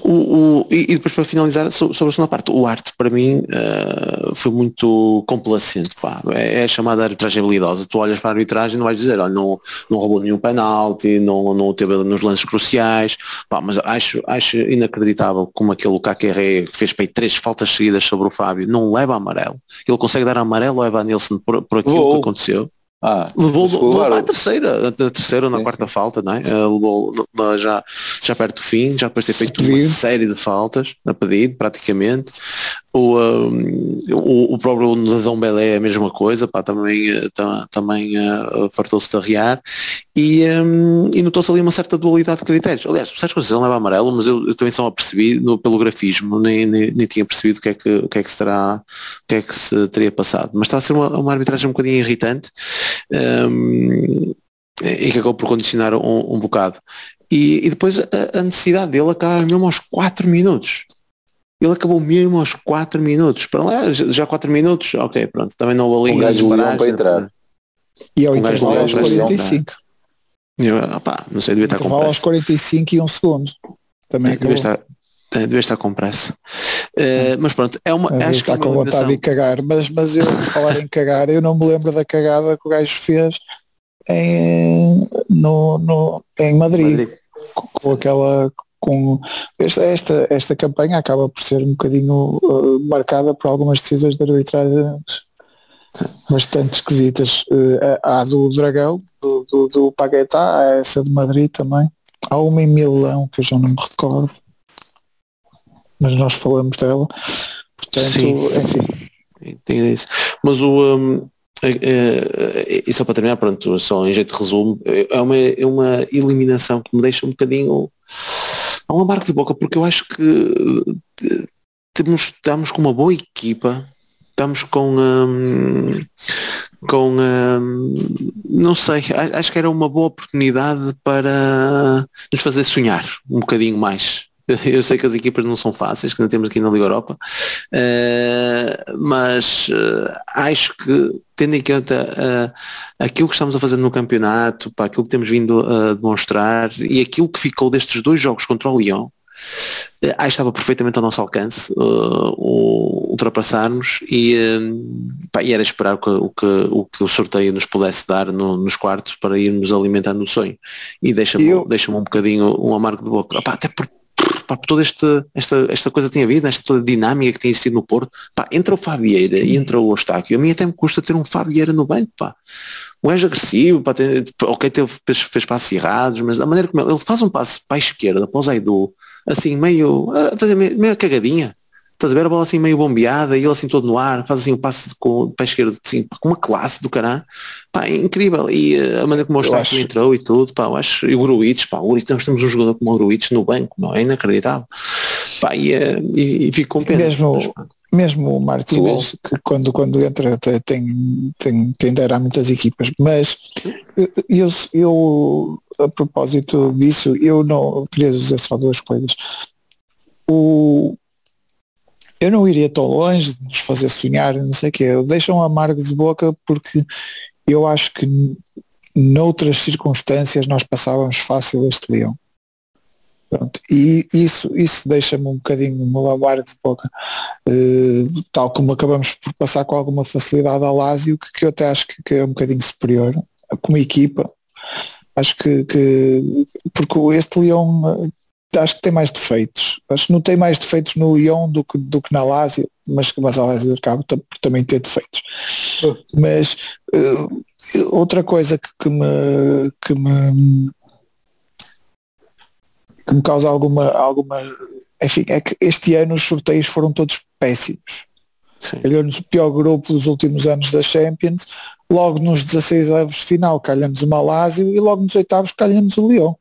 Speaker 4: O, o, e, depois para finalizar sobre, a segunda parte, o arte para mim uh, foi muito complacente, pá. É, é a chamada arbitragem habilidosa. Tu olhas para a arbitragem e não vais dizer, olha, não, não roubou nenhum penalti, não, não teve nos lances cruciais, pá, mas acho, acho inacreditável como aquele Kakeré que fez para aí três faltas seguidas sobre o Fábio não leva amarelo. Ele consegue dar amarelo ao Evan Nilsson por, por aquilo oh. que aconteceu.
Speaker 2: Ah,
Speaker 4: levou, levou a terceira, a terceira ou na quarta falta, não é? Uh, levou já, já perto do fim, já depois de ter feito uma série de faltas a pedido, praticamente. O, um, o, o próprio Nadão Belé é a mesma coisa, pá, também, eh, também uh, fartou-se de arriar e, um, e notou-se ali uma certa dualidade de critérios. Aliás, o Sérgio Conceição leva amarelo, mas eu, eu, também só percebi no, pelo grafismo, nem, nem, nem, tinha percebido o que, é que, o que é que se terá, o que é que se teria passado. Mas está a ser uma, uma arbitragem um bocadinho irritante um, e que acabou por condicionar um, um bocado. E, e depois a, a, necessidade dele acaba mesmo aos 4 minutos. Ele acabou mesmo aos 4 minutos. Para lá, já 4 minutos, ok, pronto. Também não houve ali
Speaker 2: um gajo para entrar.
Speaker 3: E ao um intervalo aos 45.
Speaker 4: Eu, opa, não sei, devia estar com
Speaker 3: aos 45 e um segundo. Também
Speaker 4: devia estar, devia estar com pressa. Uh, mas pronto, é uma.
Speaker 3: acho está que é com vontade de cagar, mas, mas eu falar em cagar, eu não me lembro da cagada que o gajo fez em, no, no, em Madrid, Madrid. Com, com aquela com esta, esta, esta campanha acaba por ser um bocadinho uh, marcada por algumas decisões de arbitragem bastante esquisitas. Uh, há do Dragão, do, do, do Paguetá, há essa de Madrid também. Há uma em Milão que eu já não me recordo, mas nós falamos dela. Portanto, Sim. enfim.
Speaker 4: Isso. Mas o. Um... É, é, e só para terminar, pronto, só em jeito de resumo, é uma, é uma eliminação que me deixa um bocadinho há uma marca de boca porque eu acho que eh, temos, estamos com uma boa equipa, estamos com um, com um, não sei, acho que era uma boa oportunidade para nos fazer sonhar um bocadinho mais. Eu sei que as equipas não são fáceis, que não temos aqui na Liga Europa, uh, mas uh, acho que, tendo em conta uh, aquilo que estamos a fazer no campeonato, para aquilo que temos vindo a demonstrar e aquilo que ficou destes dois jogos contra o Lyon, acho que estava perfeitamente ao nosso alcance uh, ultrapassarmos e, pá, e era esperar o que, o, que, o que o sorteio nos pudesse dar no, nos quartos para irmos alimentando o sonho. E deixa-me eu... deixa um bocadinho um amargo de boca. Pá, até por pá, toda esta, esta, esta coisa tem havido, esta toda dinâmica que tem existido no Porto, pá, entra o Fabieira e entra o Ostáquio, a mim até me custa ter um Fabieira no banco, pá. O gajo agressivo, pá, tem, ok, teve, fez, fez passos errados, mas a maneira como ele, ele faz um passo para a esquerda, para o Zaidu, assim, meio, ah, meio, meio cagadinha, Estás a ver a bola assim meio bombeada e ele assim todo no ar, faz assim o um passe com o pé esquerdo assim, com uma classe do caralho. Pá, é incrível. E uh, a maneira como o Eustáquio acho... entrou e tudo, pá, eu acho, e o Gruitch, pá, o nós temos um jogador como o Gruitch no banco, não, é inacreditável. Pá, e, uh, e, e fico com pena.
Speaker 3: Mesmo, mas, mesmo o Martínez, que quando, quando entra tem, tem quem dera a muitas equipas, mas eu, eu a propósito disso, eu não queria dizer só duas coisas. O, eu não iria tão longe de nos fazer sonhar, não sei o quê, deixa um amargo de boca porque eu acho que noutras circunstâncias nós passávamos fácil este leão. Pronto, e isso, isso deixa-me um bocadinho uma amargo de boca, uh, tal como acabamos por passar com alguma facilidade ao Lásio, que, que eu até acho que, que, é um bocadinho superior como equipa. Acho que, que porque este Leão acho que tem mais defeitos. Acho que não tem mais defeitos no Leão do que, do que na Lásio, mas, mas a Lásio acaba por também ter defeitos. Mas uh, outra coisa que, que, me, que me que me causa alguma, alguma enfim, é que este ano os sorteios foram todos péssimos. Calhou-nos o pior grupo dos últimos anos da Champions, logo nos 16 avos de final calhamos o Malásio e logo nos oitavos calhamos o Leão.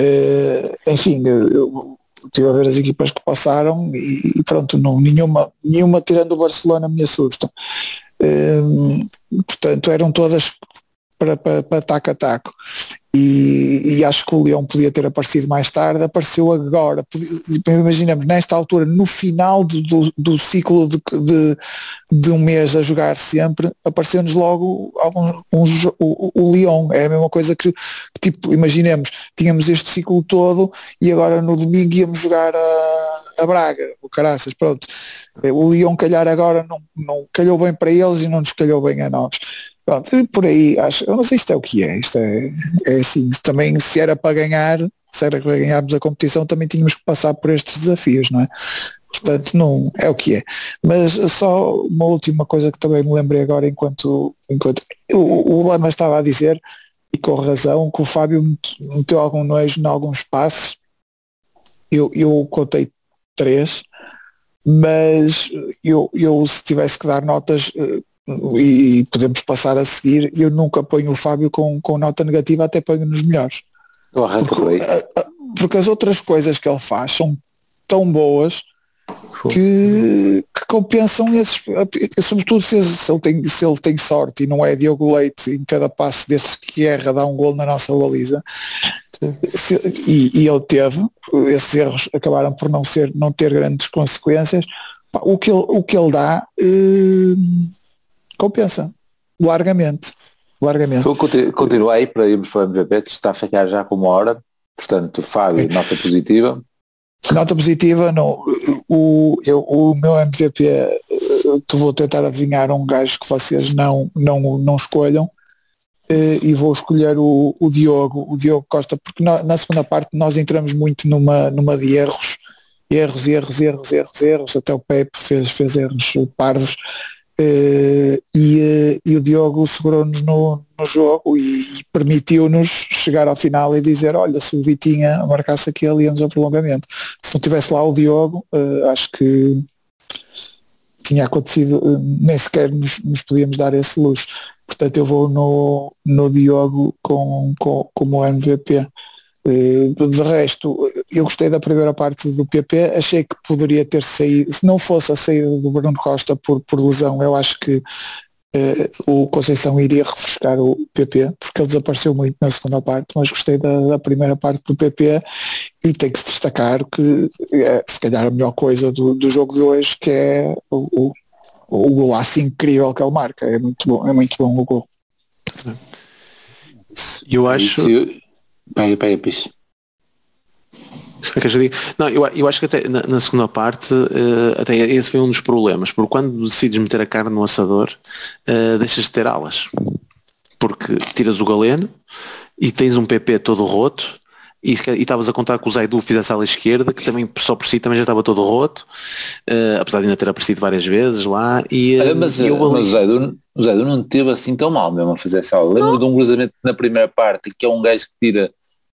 Speaker 3: Uh, enfim, eu, estive a ver as equipas que passaram e, e, pronto, não, nenhuma, nenhuma tirando o Barcelona me assusta. Uh, portanto, eram todas para, para, para taco a taco. E, e, acho que o Leão podia ter aparecido mais tarde, apareceu agora, imaginamos nesta altura, no final do, do, do ciclo de, de, de, um mês a jogar sempre, apareceu-nos logo algum, um, o, o Leão, é a mesma coisa que, tipo, imaginemos, tínhamos este ciclo todo e agora no domingo íamos jogar a, a Braga, o Caraças, pronto, o Leão calhar agora não, não calhou bem para eles e não nos calhou bem a nós. Pronto, por aí, acho, eu não sei se isto é o que é, isto é, é assim, também se era para ganhar, se era para ganharmos a competição, também tínhamos que passar por estes desafios, não é? Portanto, não é o que é. Mas só uma última coisa que também me lembrei agora enquanto, enquanto o, o Lama estava a dizer, e com razão, que o Fábio meteu algum nojo em alguns passos, eu, eu contei três, mas eu, eu se tivesse que dar notas eh, e podemos passar a seguir. Eu nunca ponho o Fábio com, com nota negativa, até ponho nos melhores. Porque, porque, as outras coisas que ele faz são tão boas que, que, compensam esses, sobretudo se, se, ele tem, se ele tem sorte e não é Diogo Leite em cada passe desses que erra dá um gol na nossa baliza. Se, e, e ele teve, esses erros acabaram por não, ser, não ter grandes consequências. O que ele, o que ele dá eh, compensa largamente. largamente.
Speaker 2: Vou continuar aí para irmos para o MVP, que está a ficar já com uma hora. Portanto, Fábio, nota positiva.
Speaker 3: Nota positiva, não. O, eu, o meu MVP, tu vou tentar adivinhar um gajo que vocês não, não, não escolham eh, e vou escolher o, o Diogo, o Diogo Costa, porque na, na, segunda parte nós entramos muito numa, numa de erros, erros, erros, erros, erros, erros, até o Pepe fez, fez erros parvos Uh, e, uh, e, o Diogo segurou-nos no, no, jogo e, e permitiu-nos chegar ao final e dizer, olha, se o Vitinha marcasse aquele íamos ao prolongamento. Se não tivesse lá o Diogo, uh, acho que tinha acontecido, nem sequer nos, nos, podíamos dar esse luxo. Portanto, eu vou no, no Diogo com, com, como MVP. Eh, de resto, eu gostei da primeira parte do PP, achei que poderia ter saído, se não fosse a saída do Bruno Costa por, por lesão, eu acho que uh, o Conceição iria refrescar o PP, porque ele desapareceu muito na segunda parte, mas gostei da, da primeira parte do PP e tem que se destacar que é se calhar a melhor coisa do, do jogo de hoje, que é o, o, o golaço incrível que ele marca, é muito bom, é muito bom o gol.
Speaker 4: Eu acho.
Speaker 2: Pega, pega.
Speaker 4: Não, eu, eu acho que até na, na segunda parte uh, até esse foi um dos problemas, porque quando decides meter a carne no assador, uh, deixas de ter alas. Porque tiras o galeno e tens um PP todo roto e estavas a contar que o Zaidu fizesse a ala esquerda, que também só por si também já estava todo roto, uh, apesar de ainda ter aparecido várias vezes lá. E,
Speaker 2: uh, mas, e eu mas o, Zaidu, o Zaidu não teve assim tão mal mesmo a fazer essa aula. Lembro de um cruzamento na primeira parte, que é um gajo que tira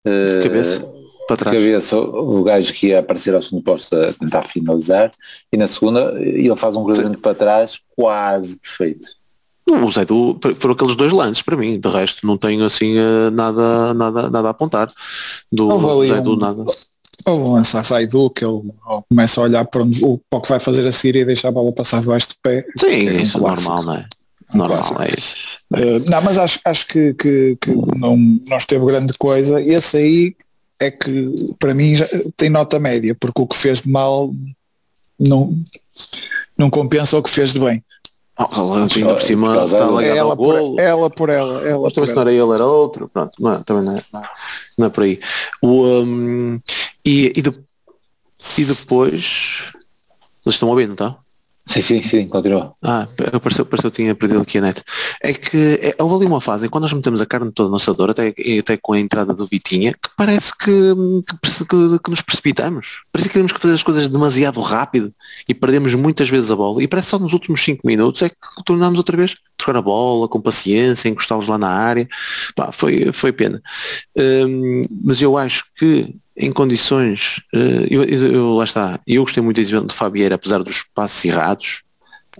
Speaker 4: de cabeça para trás.
Speaker 2: De cabeça o gajo que ia aparecer ao segundo posto a tentar finalizar e na segunda ele faz um cruzamento para trás quase perfeito.
Speaker 4: O Zé do, foram aqueles dois lances para mim, de resto não tenho assim eh, nada, nada, nada a apontar do Zé do nada.
Speaker 3: Ou um lance a Zaidu que ele começa a olhar para, onde, para o que vai fazer a seguir e deixa a bola passar debaixo de pé.
Speaker 4: Sim, é isso um é normal, não é? Normal, é isso.
Speaker 3: Uh, não, mas acho, acho que, que, que, não, não esteve grande coisa. Esse aí é que para mim já tem nota média, porque o que fez de mal não, não compensa o que fez de bem.
Speaker 4: Oh, ainda por cima está ligado
Speaker 3: ela
Speaker 4: ao golo.
Speaker 3: Por, ela por ela. ela
Speaker 4: por
Speaker 3: se
Speaker 4: não era ele, era outro. Pronto, não, também não é, não é, não é por aí. O, um, E, e, de, e depois. Vocês estão a ouvir, não estão?
Speaker 2: Sim, sim, sim, continua.
Speaker 4: Ah, pareceu, pareceu que tinha perdido aqui a net. É que é, houve ali uma fase em quando nós metemos a carne toda no assador, até, até com a entrada do Vitinha, que parece que, que, que, que nos precipitamos. Parece que queremos fazer as coisas demasiado rápido e perdemos muitas vezes a bola. E parece só nos últimos 5 minutos é que tornamos outra vez trocar a bola com paciência, encostá-los lá na área. Pá, foi, foi pena. Hum, mas eu acho que em condições, eh, eu, eu, eu, lá está, eu gostei muito da exibição de Fabieira, apesar dos passos errados,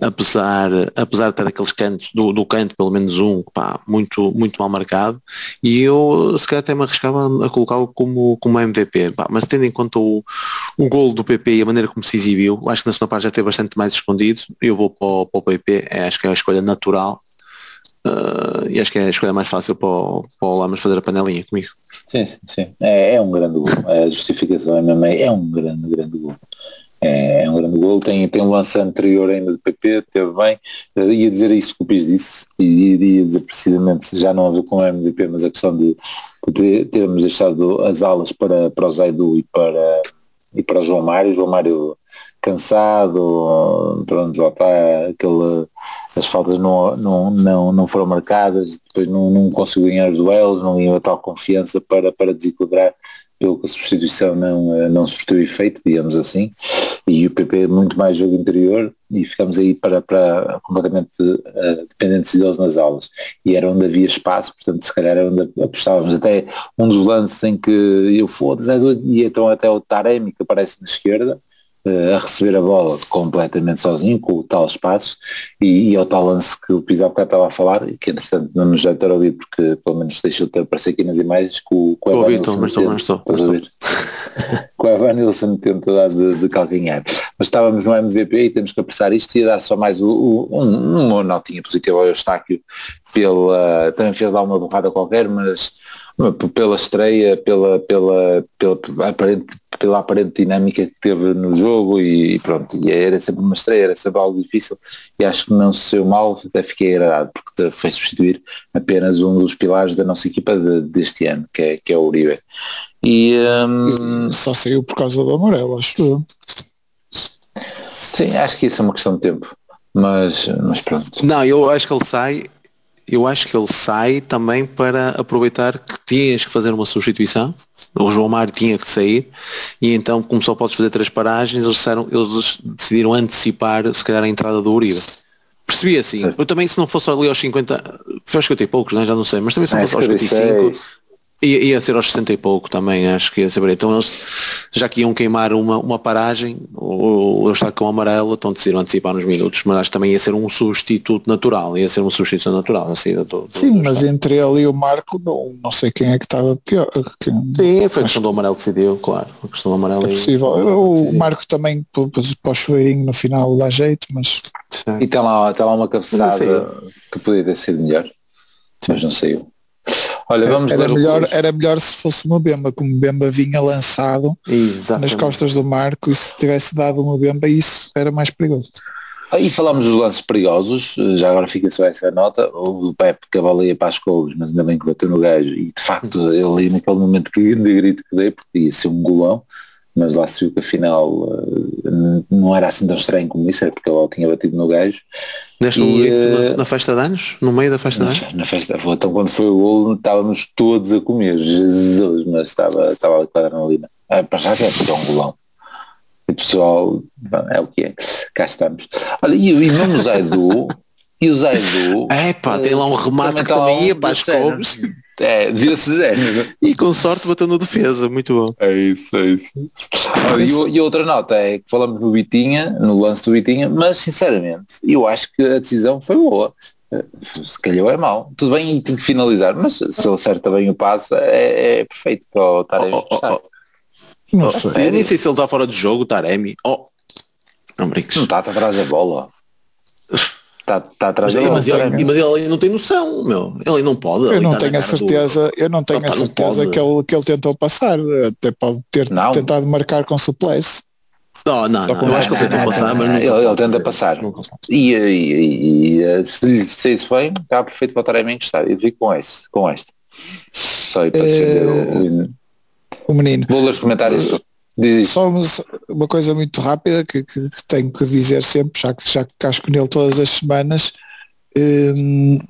Speaker 4: apesar, apesar de ter aqueles cantos, do, do canto pelo menos um, pá, muito, muito mal marcado, e eu se calhar até me arriscava a colocá-lo como, como MVP, pá, mas tendo em conta o, o gol do PP e a maneira como se exibiu, acho que na segunda parte já teve bastante mais escondido, eu vou para o, para o PP, é, acho que é a escolha natural, uh, e acho que é a escolha mais fácil para o, para o Lamas fazer a panelinha comigo.
Speaker 2: Sim, sim, sim. É, é um grande gol. A justificação é mesmo, é um grande, grande gol. É, é um grande gol. Tem, tem um lance anterior ainda do PP, teve bem. Eu ia dizer isso que o Pis disse, e iria dizer precisamente, já não a com o MVP, mas a questão de, termos deixado as alas para, para o Zaidu e para, e para o João Mário. João Mário cansado, pronto, já está aquele, as faltas não, não, não, não foram marcadas, depois não, não conseguiu ganhar os duelos, não ganhou a tal confiança para, para desequilibrar, pelo que a substituição não, não surtiu efeito, digamos assim, e o PP muito mais jogo interior e ficamos aí para, para completamente uh, dependentes deles nas aulas. E era onde havia espaço, portanto se calhar era onde apostávamos, até um dos lances em que eu foda-se, e então até o Taremi que aparece na esquerda, a receber a bola completamente sozinho, com o tal espaço, e, e é o tal lance que o Pizarro estava a falar, que entretanto não nos deve ter ouvido, porque pelo menos deixou de aparecer aqui nas imagens, que o, com
Speaker 4: o Evan mas estou, mas estou, mas estou.
Speaker 2: com o Evan Nilsson tenta dar de, de calcanhar. Mas estávamos no MVP e temos que apressar isto e dar só mais o, o, um, uma notinha positiva ao Eustáquio, pela, também fez lá uma borrada qualquer, mas pela estreia, pela, pela, pela, aparente, pela aparente dinâmica que teve no jogo e, e, pronto, e era sempre uma estreia, era sempre algo difícil e acho que não se saiu mal, até fiquei agradado porque foi substituir apenas um dos pilares da nossa equipa de, deste ano, que é, que é o Uribe. E, um...
Speaker 3: Só saiu por causa do amarelo, acho eu.
Speaker 2: Sim, acho que isso é uma questão de tempo. Mas, mas pronto.
Speaker 4: Não, eu acho que ele sai eu acho que ele sai também para aproveitar que tinhas que fazer uma substituição, o João Mário tinha que sair, e então como só podes fazer três paragens, eles, disseram, eles decidiram antecipar se calhar a entrada do Uribe. Percebi assim, eu também se não fosse ali aos 50, foi aos 50 e poucos, né? já não sei, mas também se não fosse aos 55, Ia, ia ser aos 60 e pouco também, acho que ia ser Então eles, já que iam queimar uma, uma paragem, o, o está com o amarelo, então decidiram antecipar nos minutos, mas acho que também ia ser um substituto natural, ia ser uma substituição natural a saída do, do
Speaker 3: Sim, do mas entre ele e o Marco, não, não sei quem é que estava pior. Que,
Speaker 4: Sim, foi a questão do amarelo decidiu, claro. A questão do amarelo
Speaker 3: é possível. o Marco também para o chuveirinho no final dá jeito, mas.
Speaker 2: E tem lá, tem lá uma cabeçada que podia ter sido melhor, mas não saiu.
Speaker 3: Olha, vamos era, melhor, era melhor se fosse uma Bemba, como Bemba vinha lançado Exatamente. nas costas do Marco e se tivesse dado uma Bemba isso era mais perigoso.
Speaker 2: Aí falámos dos lances perigosos, já agora fica só essa nota, o Pepe que a bola ia para as couves, mas ainda bem que bateu no gajo e de facto ele naquele momento que grito que dei, porque ia ser um golão, mas lá se viu que afinal uh, não era assim tão estranho como isso, era porque ele tinha batido no gajo.
Speaker 4: Deste um grito uh, na, na, festa de anos? No meio da festa de anos?
Speaker 2: Na festa, então quando foi o gol estávamos todos a comer, Jesus, mas estava, estava ali com a adrenalina. Ah, para já que é porque é um golão. E o pessoal, é o que é, cá estamos. Olha, e, e mesmo o Zaidu, e o Zaidu...
Speaker 4: É pá, tem lá um remate que também ia para as couves.
Speaker 2: É, devia-se é.
Speaker 4: E com sorte bateu no defesa, muito bom.
Speaker 2: É isso, é isso. e, e, outra nota é que falamos do Vitinha, no lance do Vitinha, mas sinceramente, eu acho que a decisão foi boa. Se calhar é mau. Tudo bem, tem que finalizar, mas se ele acerta bem o passe, é, é perfeito para o Taremi. Oh, oh,
Speaker 4: oh. Não sei. Eu nem sei se ele está fora de jogo, Taremi. Oh.
Speaker 2: Não brinques. Não está, está atrás da bola. Está tá atrás
Speaker 4: mas, mas, ele, mas ele não tem noção, meu. Ele não pode.
Speaker 3: Eu não tenho a certeza, do... eu não tenho a certeza que ele, que ele tentou passar. Até pode ter não. tentado marcar com suplesse.
Speaker 4: Não, não, não, eu acho que ele tentou passar, mas
Speaker 2: ele, ele tenta passar. E, e, e, e, se lhe se isso bem, está perfeito para o Taremi encostar. Eu fico com este, com este. Só para defender
Speaker 3: o, o menino.
Speaker 2: Vou ler os comentários.
Speaker 3: Só uma, coisa muito rápida que, que, que, tenho que dizer sempre, já que, já casco nele todas as semanas, hum,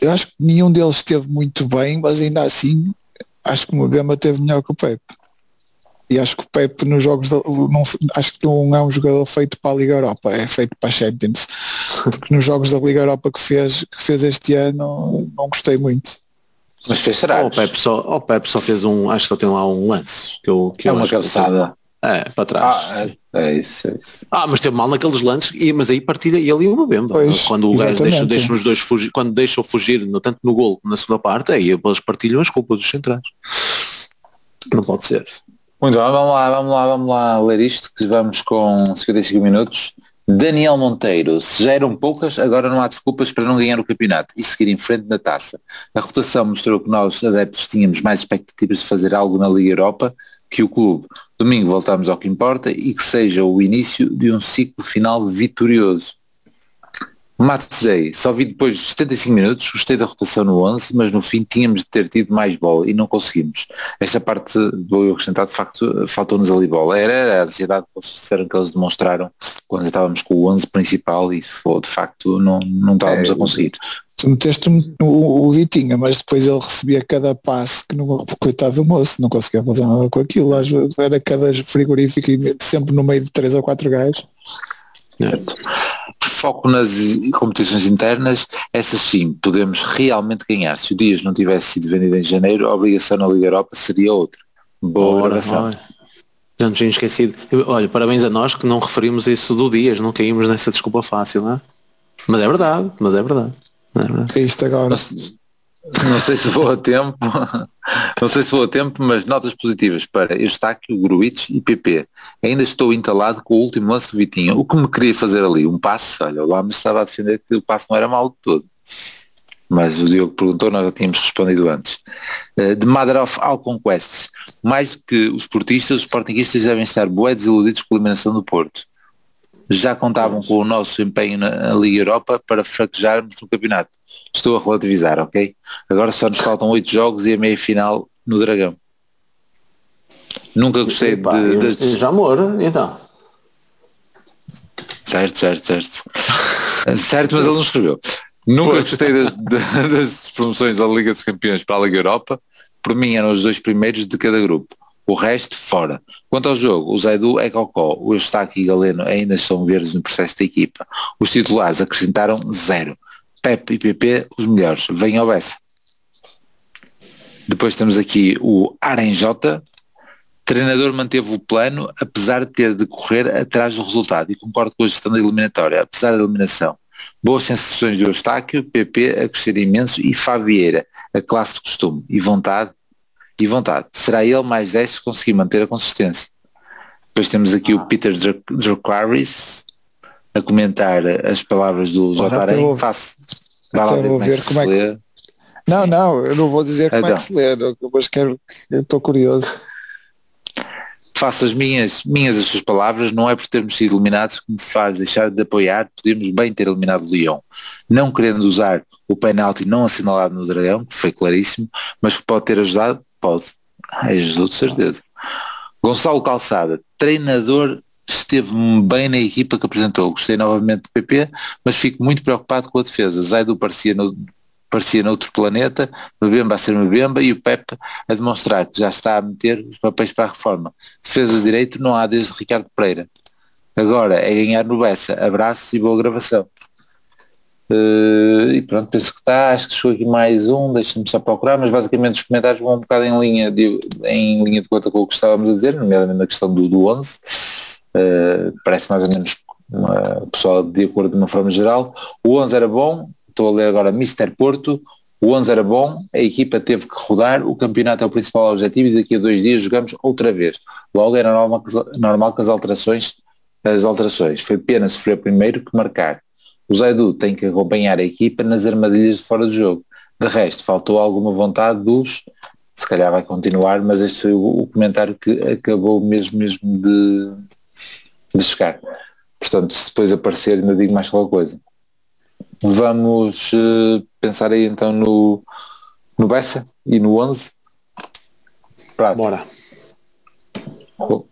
Speaker 3: eu acho que nenhum deles esteve muito bem, mas ainda assim acho que o Mbemba teve melhor que o Pepe. E acho que o Pepe nos jogos da, não, acho que não é um jogador feito para a Liga Europa, é feito para a Champions. Porque nos jogos da Liga Europa que fez, que fez este ano não gostei muito.
Speaker 2: Mas fez será?
Speaker 4: O Pepe só, o Pepe só fez um, acho que só tem lá um lance. Que eu, que
Speaker 2: é
Speaker 4: eu
Speaker 2: uma cabeçada.
Speaker 4: É, para trás.
Speaker 2: Ah, é, é, isso, é isso.
Speaker 4: Ah, mas teve mal naqueles lances, e, mas aí partilha ele e o Mbemba. Quando o gajo deixa, deixa os dois fugir, quando deixam fugir, no, tanto no gol na segunda parte, aí eles partilham as culpas dos centrais. Não pode ser.
Speaker 2: Muito bem, vamos lá, vamos lá, vamos lá ler isto, que vamos com 55 minutos. Daniel Monteiro, se já eram poucas, agora não há desculpas para não ganhar o campeonato e seguir em frente na taça. A rotação mostrou que nós, adeptos, tínhamos mais expectativas de fazer algo na Liga Europa que o clube. Domingo voltamos ao que importa e que seja o início de um ciclo final vitorioso. Matei, só vi depois de 75 minutos, gostei da rotação no 11, mas no fim tínhamos de ter tido mais bola e não conseguimos. Esta parte do eu acrescentar, de facto, faltou-nos ali bola. Era, a ansiedade que eles disseram que eles demonstraram quando estávamos com o 11 principal e foi, de facto não, não estávamos é, a conseguir.
Speaker 3: Tu meteste o, o Vitinha, mas depois ele recebia cada passe que não, coitado do moço, não conseguia fazer nada com aquilo. Era cada frigorífico sempre no meio de três ou quatro gajos.
Speaker 2: Certo foco nas competições internas, essas sim, podemos realmente ganhar. Se o Dias não tivesse sido vendido em janeiro, a obrigação na Liga Europa seria outra. Boa gravação.
Speaker 4: Já não tinha esquecido. Olha, parabéns a nós que não referimos isso do Dias, não caímos nessa desculpa fácil, não é? Mas é verdade, mas é verdade. É verdade.
Speaker 3: É isto agora.
Speaker 2: Não sei se vou a tempo, não sei se vou a tempo, mas notas positivas para Eustáquio, Gruites e PP. Ainda estou entalado com o último lance do Vitinho. O que me queria fazer ali? Um passe? Olha, lá me estava a defender que o passe não era mal de todo. Mas o Diogo perguntou, nós já tínhamos respondido antes. Uh, de Mother of All Conquests. Mais do que os portistas, os sportinguistas devem estar bué desiludidos com a eliminação do Porto. Já contavam com o nosso empenho na Liga Europa para fraquejarmos no campeonato Estou a relativizar, ok? Agora só nos faltam oito jogos e a meia final no Dragão. Nunca gostei de,
Speaker 4: de, de... Já amor, então.
Speaker 2: Certo, certo, certo. certo, mas ele não escreveu. Nunca gostei das, das promoções da Liga dos Campeões para a Liga Europa. Por mim eram os dois primeiros de cada grupo. O resto, fora. Quanto ao jogo, o Zaidu é Cocó, o Eustáquio e Galeno ainda são verdes no processo da equipa. Os titulares acrescentaram zero. Pep e PP os melhores. Vem ao Bessa. Depois temos aqui o Arenjota. Treinador manteve o plano, apesar de ter de correr atrás do resultado. E concordo com a gestão da eliminatória, apesar da eliminação. Boas sensações de Eustáquio, PP a crescer imenso e Favieira, a classe de costume. E vontade, e vontade. Será ele mais 10 se conseguir manter a consistência. Depois temos aqui ah. o Peter Dracaris, a comentar as palavras do Jotarém, faço.
Speaker 3: Até vou ver como é que, é que Não, não, eu não vou dizer como então. é que se lê, mas quero, estou curioso.
Speaker 2: Faço as minhas, minhas as suas palavras, não é por termos sido eliminados que me faz deixar de apoiar, podemos bem ter eliminado o Lyon. Não querendo usar o penalti não assinalado no Dragão, que foi claríssimo, mas que pode ter ajudado, pode. Ajudou de certeza. Gonçalo Calçada, treinador esteve bem na equipa que apresentou. Gostei novamente do PP, mas fico muito preocupado com a defesa. Zaidu parecia no, parecia noutro planeta, Mbemba a ser Mbemba e o Pepe a demonstrar que já está a meter os papéis para a reforma. Defesa de direito não há desde Ricardo Pereira. Agora é ganhar no Bessa. Abraços e boa gravação. Uh, e pronto, penso que está, acho que chegou aqui mais um, deixa-me só procurar, mas basicamente os comentários vão um bocado em linha de, em linha de conta com o que estávamos a dizer, nomeadamente na questão do, do 11, uh, parece mais ou menos uma pessoa de acordo de uma forma geral. O 11 era bom, estou a ler agora Mister Porto, o 11 era bom, a equipa teve que rodar, o campeonato é o principal objetivo e daqui a dois dias jogamos outra vez. Logo era normal, normal que as alterações, as alterações. Foi pena sofrer primeiro que marcar. O Zaidu tem que acompanhar a equipa nas armadilhas de fora do jogo. De resto, faltou alguma vontade dos, se calhar vai continuar, mas este foi o, comentário que acabou mesmo mesmo de, de chegar. Portanto, se depois aparecer, ainda digo mais qualquer coisa. Vamos uh, pensar aí então no, no Bessa e no 11.
Speaker 4: Prato. Bora.
Speaker 2: Ou,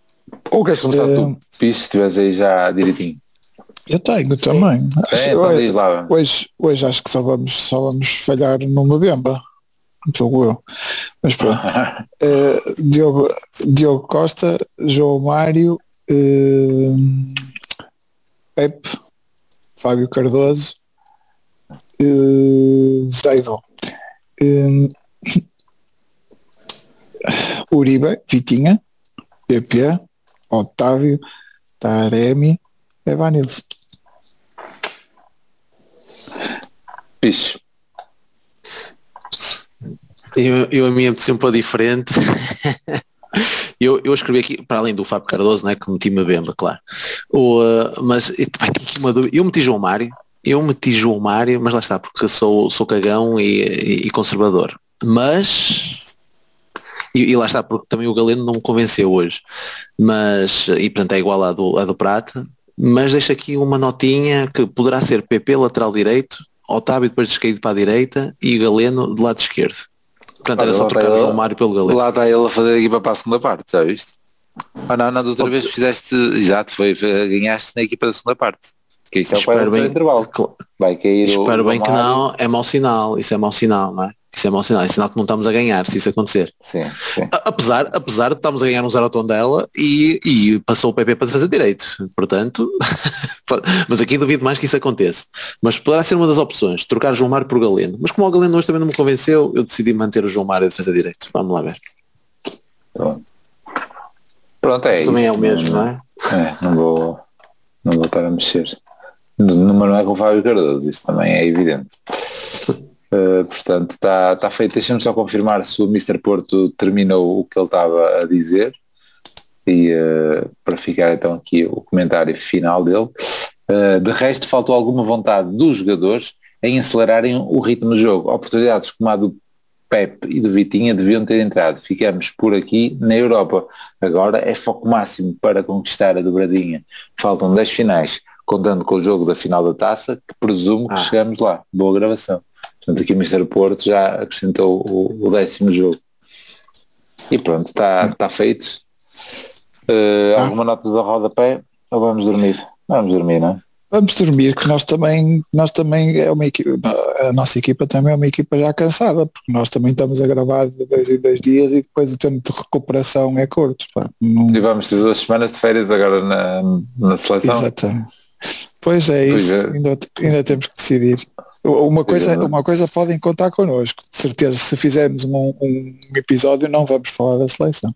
Speaker 2: ou queres começar
Speaker 3: Eh,
Speaker 2: tu? Piso, se estiveres aí já direitinho.
Speaker 3: Eu tenho também. Acho-
Speaker 2: É, então
Speaker 3: hoje, hoje, hoje acho que só vamos, só vamos falhar numa bemba. Jogo eu. Mas pronto. Eh, Diogo, Diogo Costa, João Mário, eh, Pepe, Fábio Cardoso, Zaido, eh, Uribe, Vitinha, PP, Otávio, Taremi, Evanilson.
Speaker 2: Piso.
Speaker 4: Eu, eu a minha sempre um diferente. eu, eu escrevi aqui, para além do Fábio Cardoso, né, que meti uma bemba, claro. O, uh, mas eu. Eu meti João Mário, eu meti João Mário, mas lá está, porque sou, sou cagão e, e- e conservador. Mas e, e lá está, porque também o Galeno não me convenceu hoje. Mas, e portanto é igual à do, à do Prata, mas deixa aqui uma notinha que poderá ser PP lateral direito, Otávio depois descaído para a direita e Galeno do lado esquerdo. Portanto, era só trocar o João Mário pelo Galeno.
Speaker 2: Lá está ele a fazer a equipa para a segunda parte, já viste? Ah não, não, da outra vez fizeste, exato, foi, ganhaste na equipa da segunda parte. Que isso é
Speaker 4: Espero bem-
Speaker 2: intervalo. Vai cair
Speaker 4: Espero
Speaker 2: o
Speaker 4: bem que não, é mau sinal, isso é mau sinal, não é? Isso é mau sinal, é sinal que não estamos a ganhar, se isso acontecer.
Speaker 2: Sim, sim.
Speaker 4: A- Apesar, apesar de estarmos a ganhar um zero ao tom dela e, e passou o PP para fazer direito. Portanto, mas aqui duvido mais que isso aconteça. Mas poderá ser uma das opções, trocar João Mário por Galeno. Mas como o Galeno hoje também não me convenceu, eu decidi manter o João Mário de fazer direito. Vamos lá ver.
Speaker 2: Pronto, é
Speaker 4: também
Speaker 2: isso.
Speaker 4: é o mesmo, não é?
Speaker 2: É, não vou, não vou estar a mexer. Numa não é com o Fábio Cardoso, isso também é evidente. Uh, portanto, está tá feito. Deixa-me só confirmar se o Mr. Porto terminou o que ele estava a dizer e uh, para ficar então aqui o comentário final dele. Uh, de resto, faltou alguma vontade dos jogadores em acelerarem o ritmo do jogo. Oportunidades como a do Pep e do Vitinha deviam ter entrado. Ficamos por aqui na Europa. Agora é foco máximo para conquistar a dobradinha. Faltam 10 finais, contando com o jogo da final da taça, que presumo que
Speaker 4: Ah.
Speaker 2: chegamos lá. Boa gravação. Portanto, aqui o Mr. Porto já acrescentou o, o décimo jogo. E pronto, está tá feito. Uh,
Speaker 3: Tá.
Speaker 2: Alguma nota da rodapé? Ou vamos dormir? Vamos dormir, não é?
Speaker 3: Vamos dormir, que nós também, nós também é uma equipa, a nossa equipa também é uma equipa já cansada, porque nós também estamos a gravar de dois em dois dias e depois o tempo de recuperação é curto. Pá. Não,
Speaker 2: E vamos ter duas semanas de férias agora na, na seleção.
Speaker 3: exatamente. Pois é
Speaker 2: Pois
Speaker 3: isso,
Speaker 2: é.
Speaker 3: Ainda, ainda temos que decidir. Uma coisa, uma coisa podem contar connosco, de certeza, se fizermos um, um episódio não vamos falar da seleção.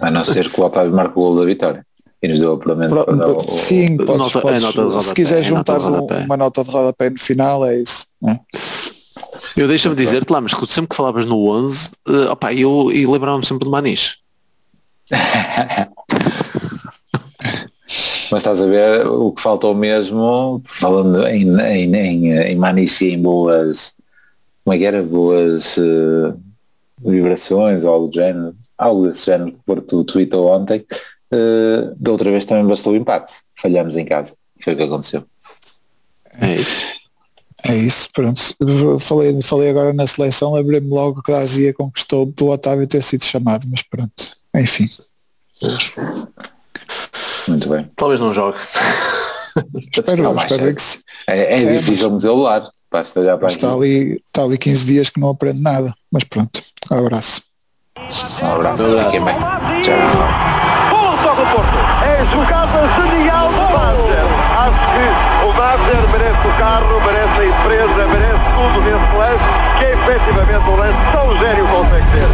Speaker 2: A não ser que o Otávio marque o gol da vitória. E nos deu o para o- o-
Speaker 3: Sim, podes,
Speaker 4: Nota- é
Speaker 3: podes-
Speaker 4: nota
Speaker 3: se quiser
Speaker 4: é nota
Speaker 3: juntar uma nota de rodapé no final é isso. né?
Speaker 4: Eu deixa-me dizer-te lá, mas sempre que falavas no 11, eh, opá, eu, e lembrava-me sempre do Manis.
Speaker 2: Mas estás a ver o que faltou mesmo, falando em, em, em, em Maniche em boas, como é que era? Boas eh, vibrações ou algo do género, algo desse género que o Porto tweetou ontem. eh, da outra vez também bastou o empate. Falhamos em casa. Foi o que aconteceu.
Speaker 4: É isso.
Speaker 3: É isso, pronto. Falei, falei agora na seleção, lembrei-me logo que a Azia conquistou do Otávio ter sido chamado, mas pronto, enfim.
Speaker 2: Muito bem.
Speaker 4: Talvez não jogue.
Speaker 3: espero,
Speaker 2: não,
Speaker 3: espero
Speaker 2: é, é
Speaker 3: que se...
Speaker 2: É, é,
Speaker 3: é
Speaker 2: difícil mas... modelar. Basta olhar para
Speaker 3: está ali, está ali 15 dias que não aprende nada. Mas pronto. Um abraço.
Speaker 2: Um abraço. Um abraço. Bem. Tchau.
Speaker 1: do Porto. É jogada genial do Acho que o merece o carro, merece a empresa, merece tudo nesse lance, que é efetivamente um lance tão gênio consegue ter.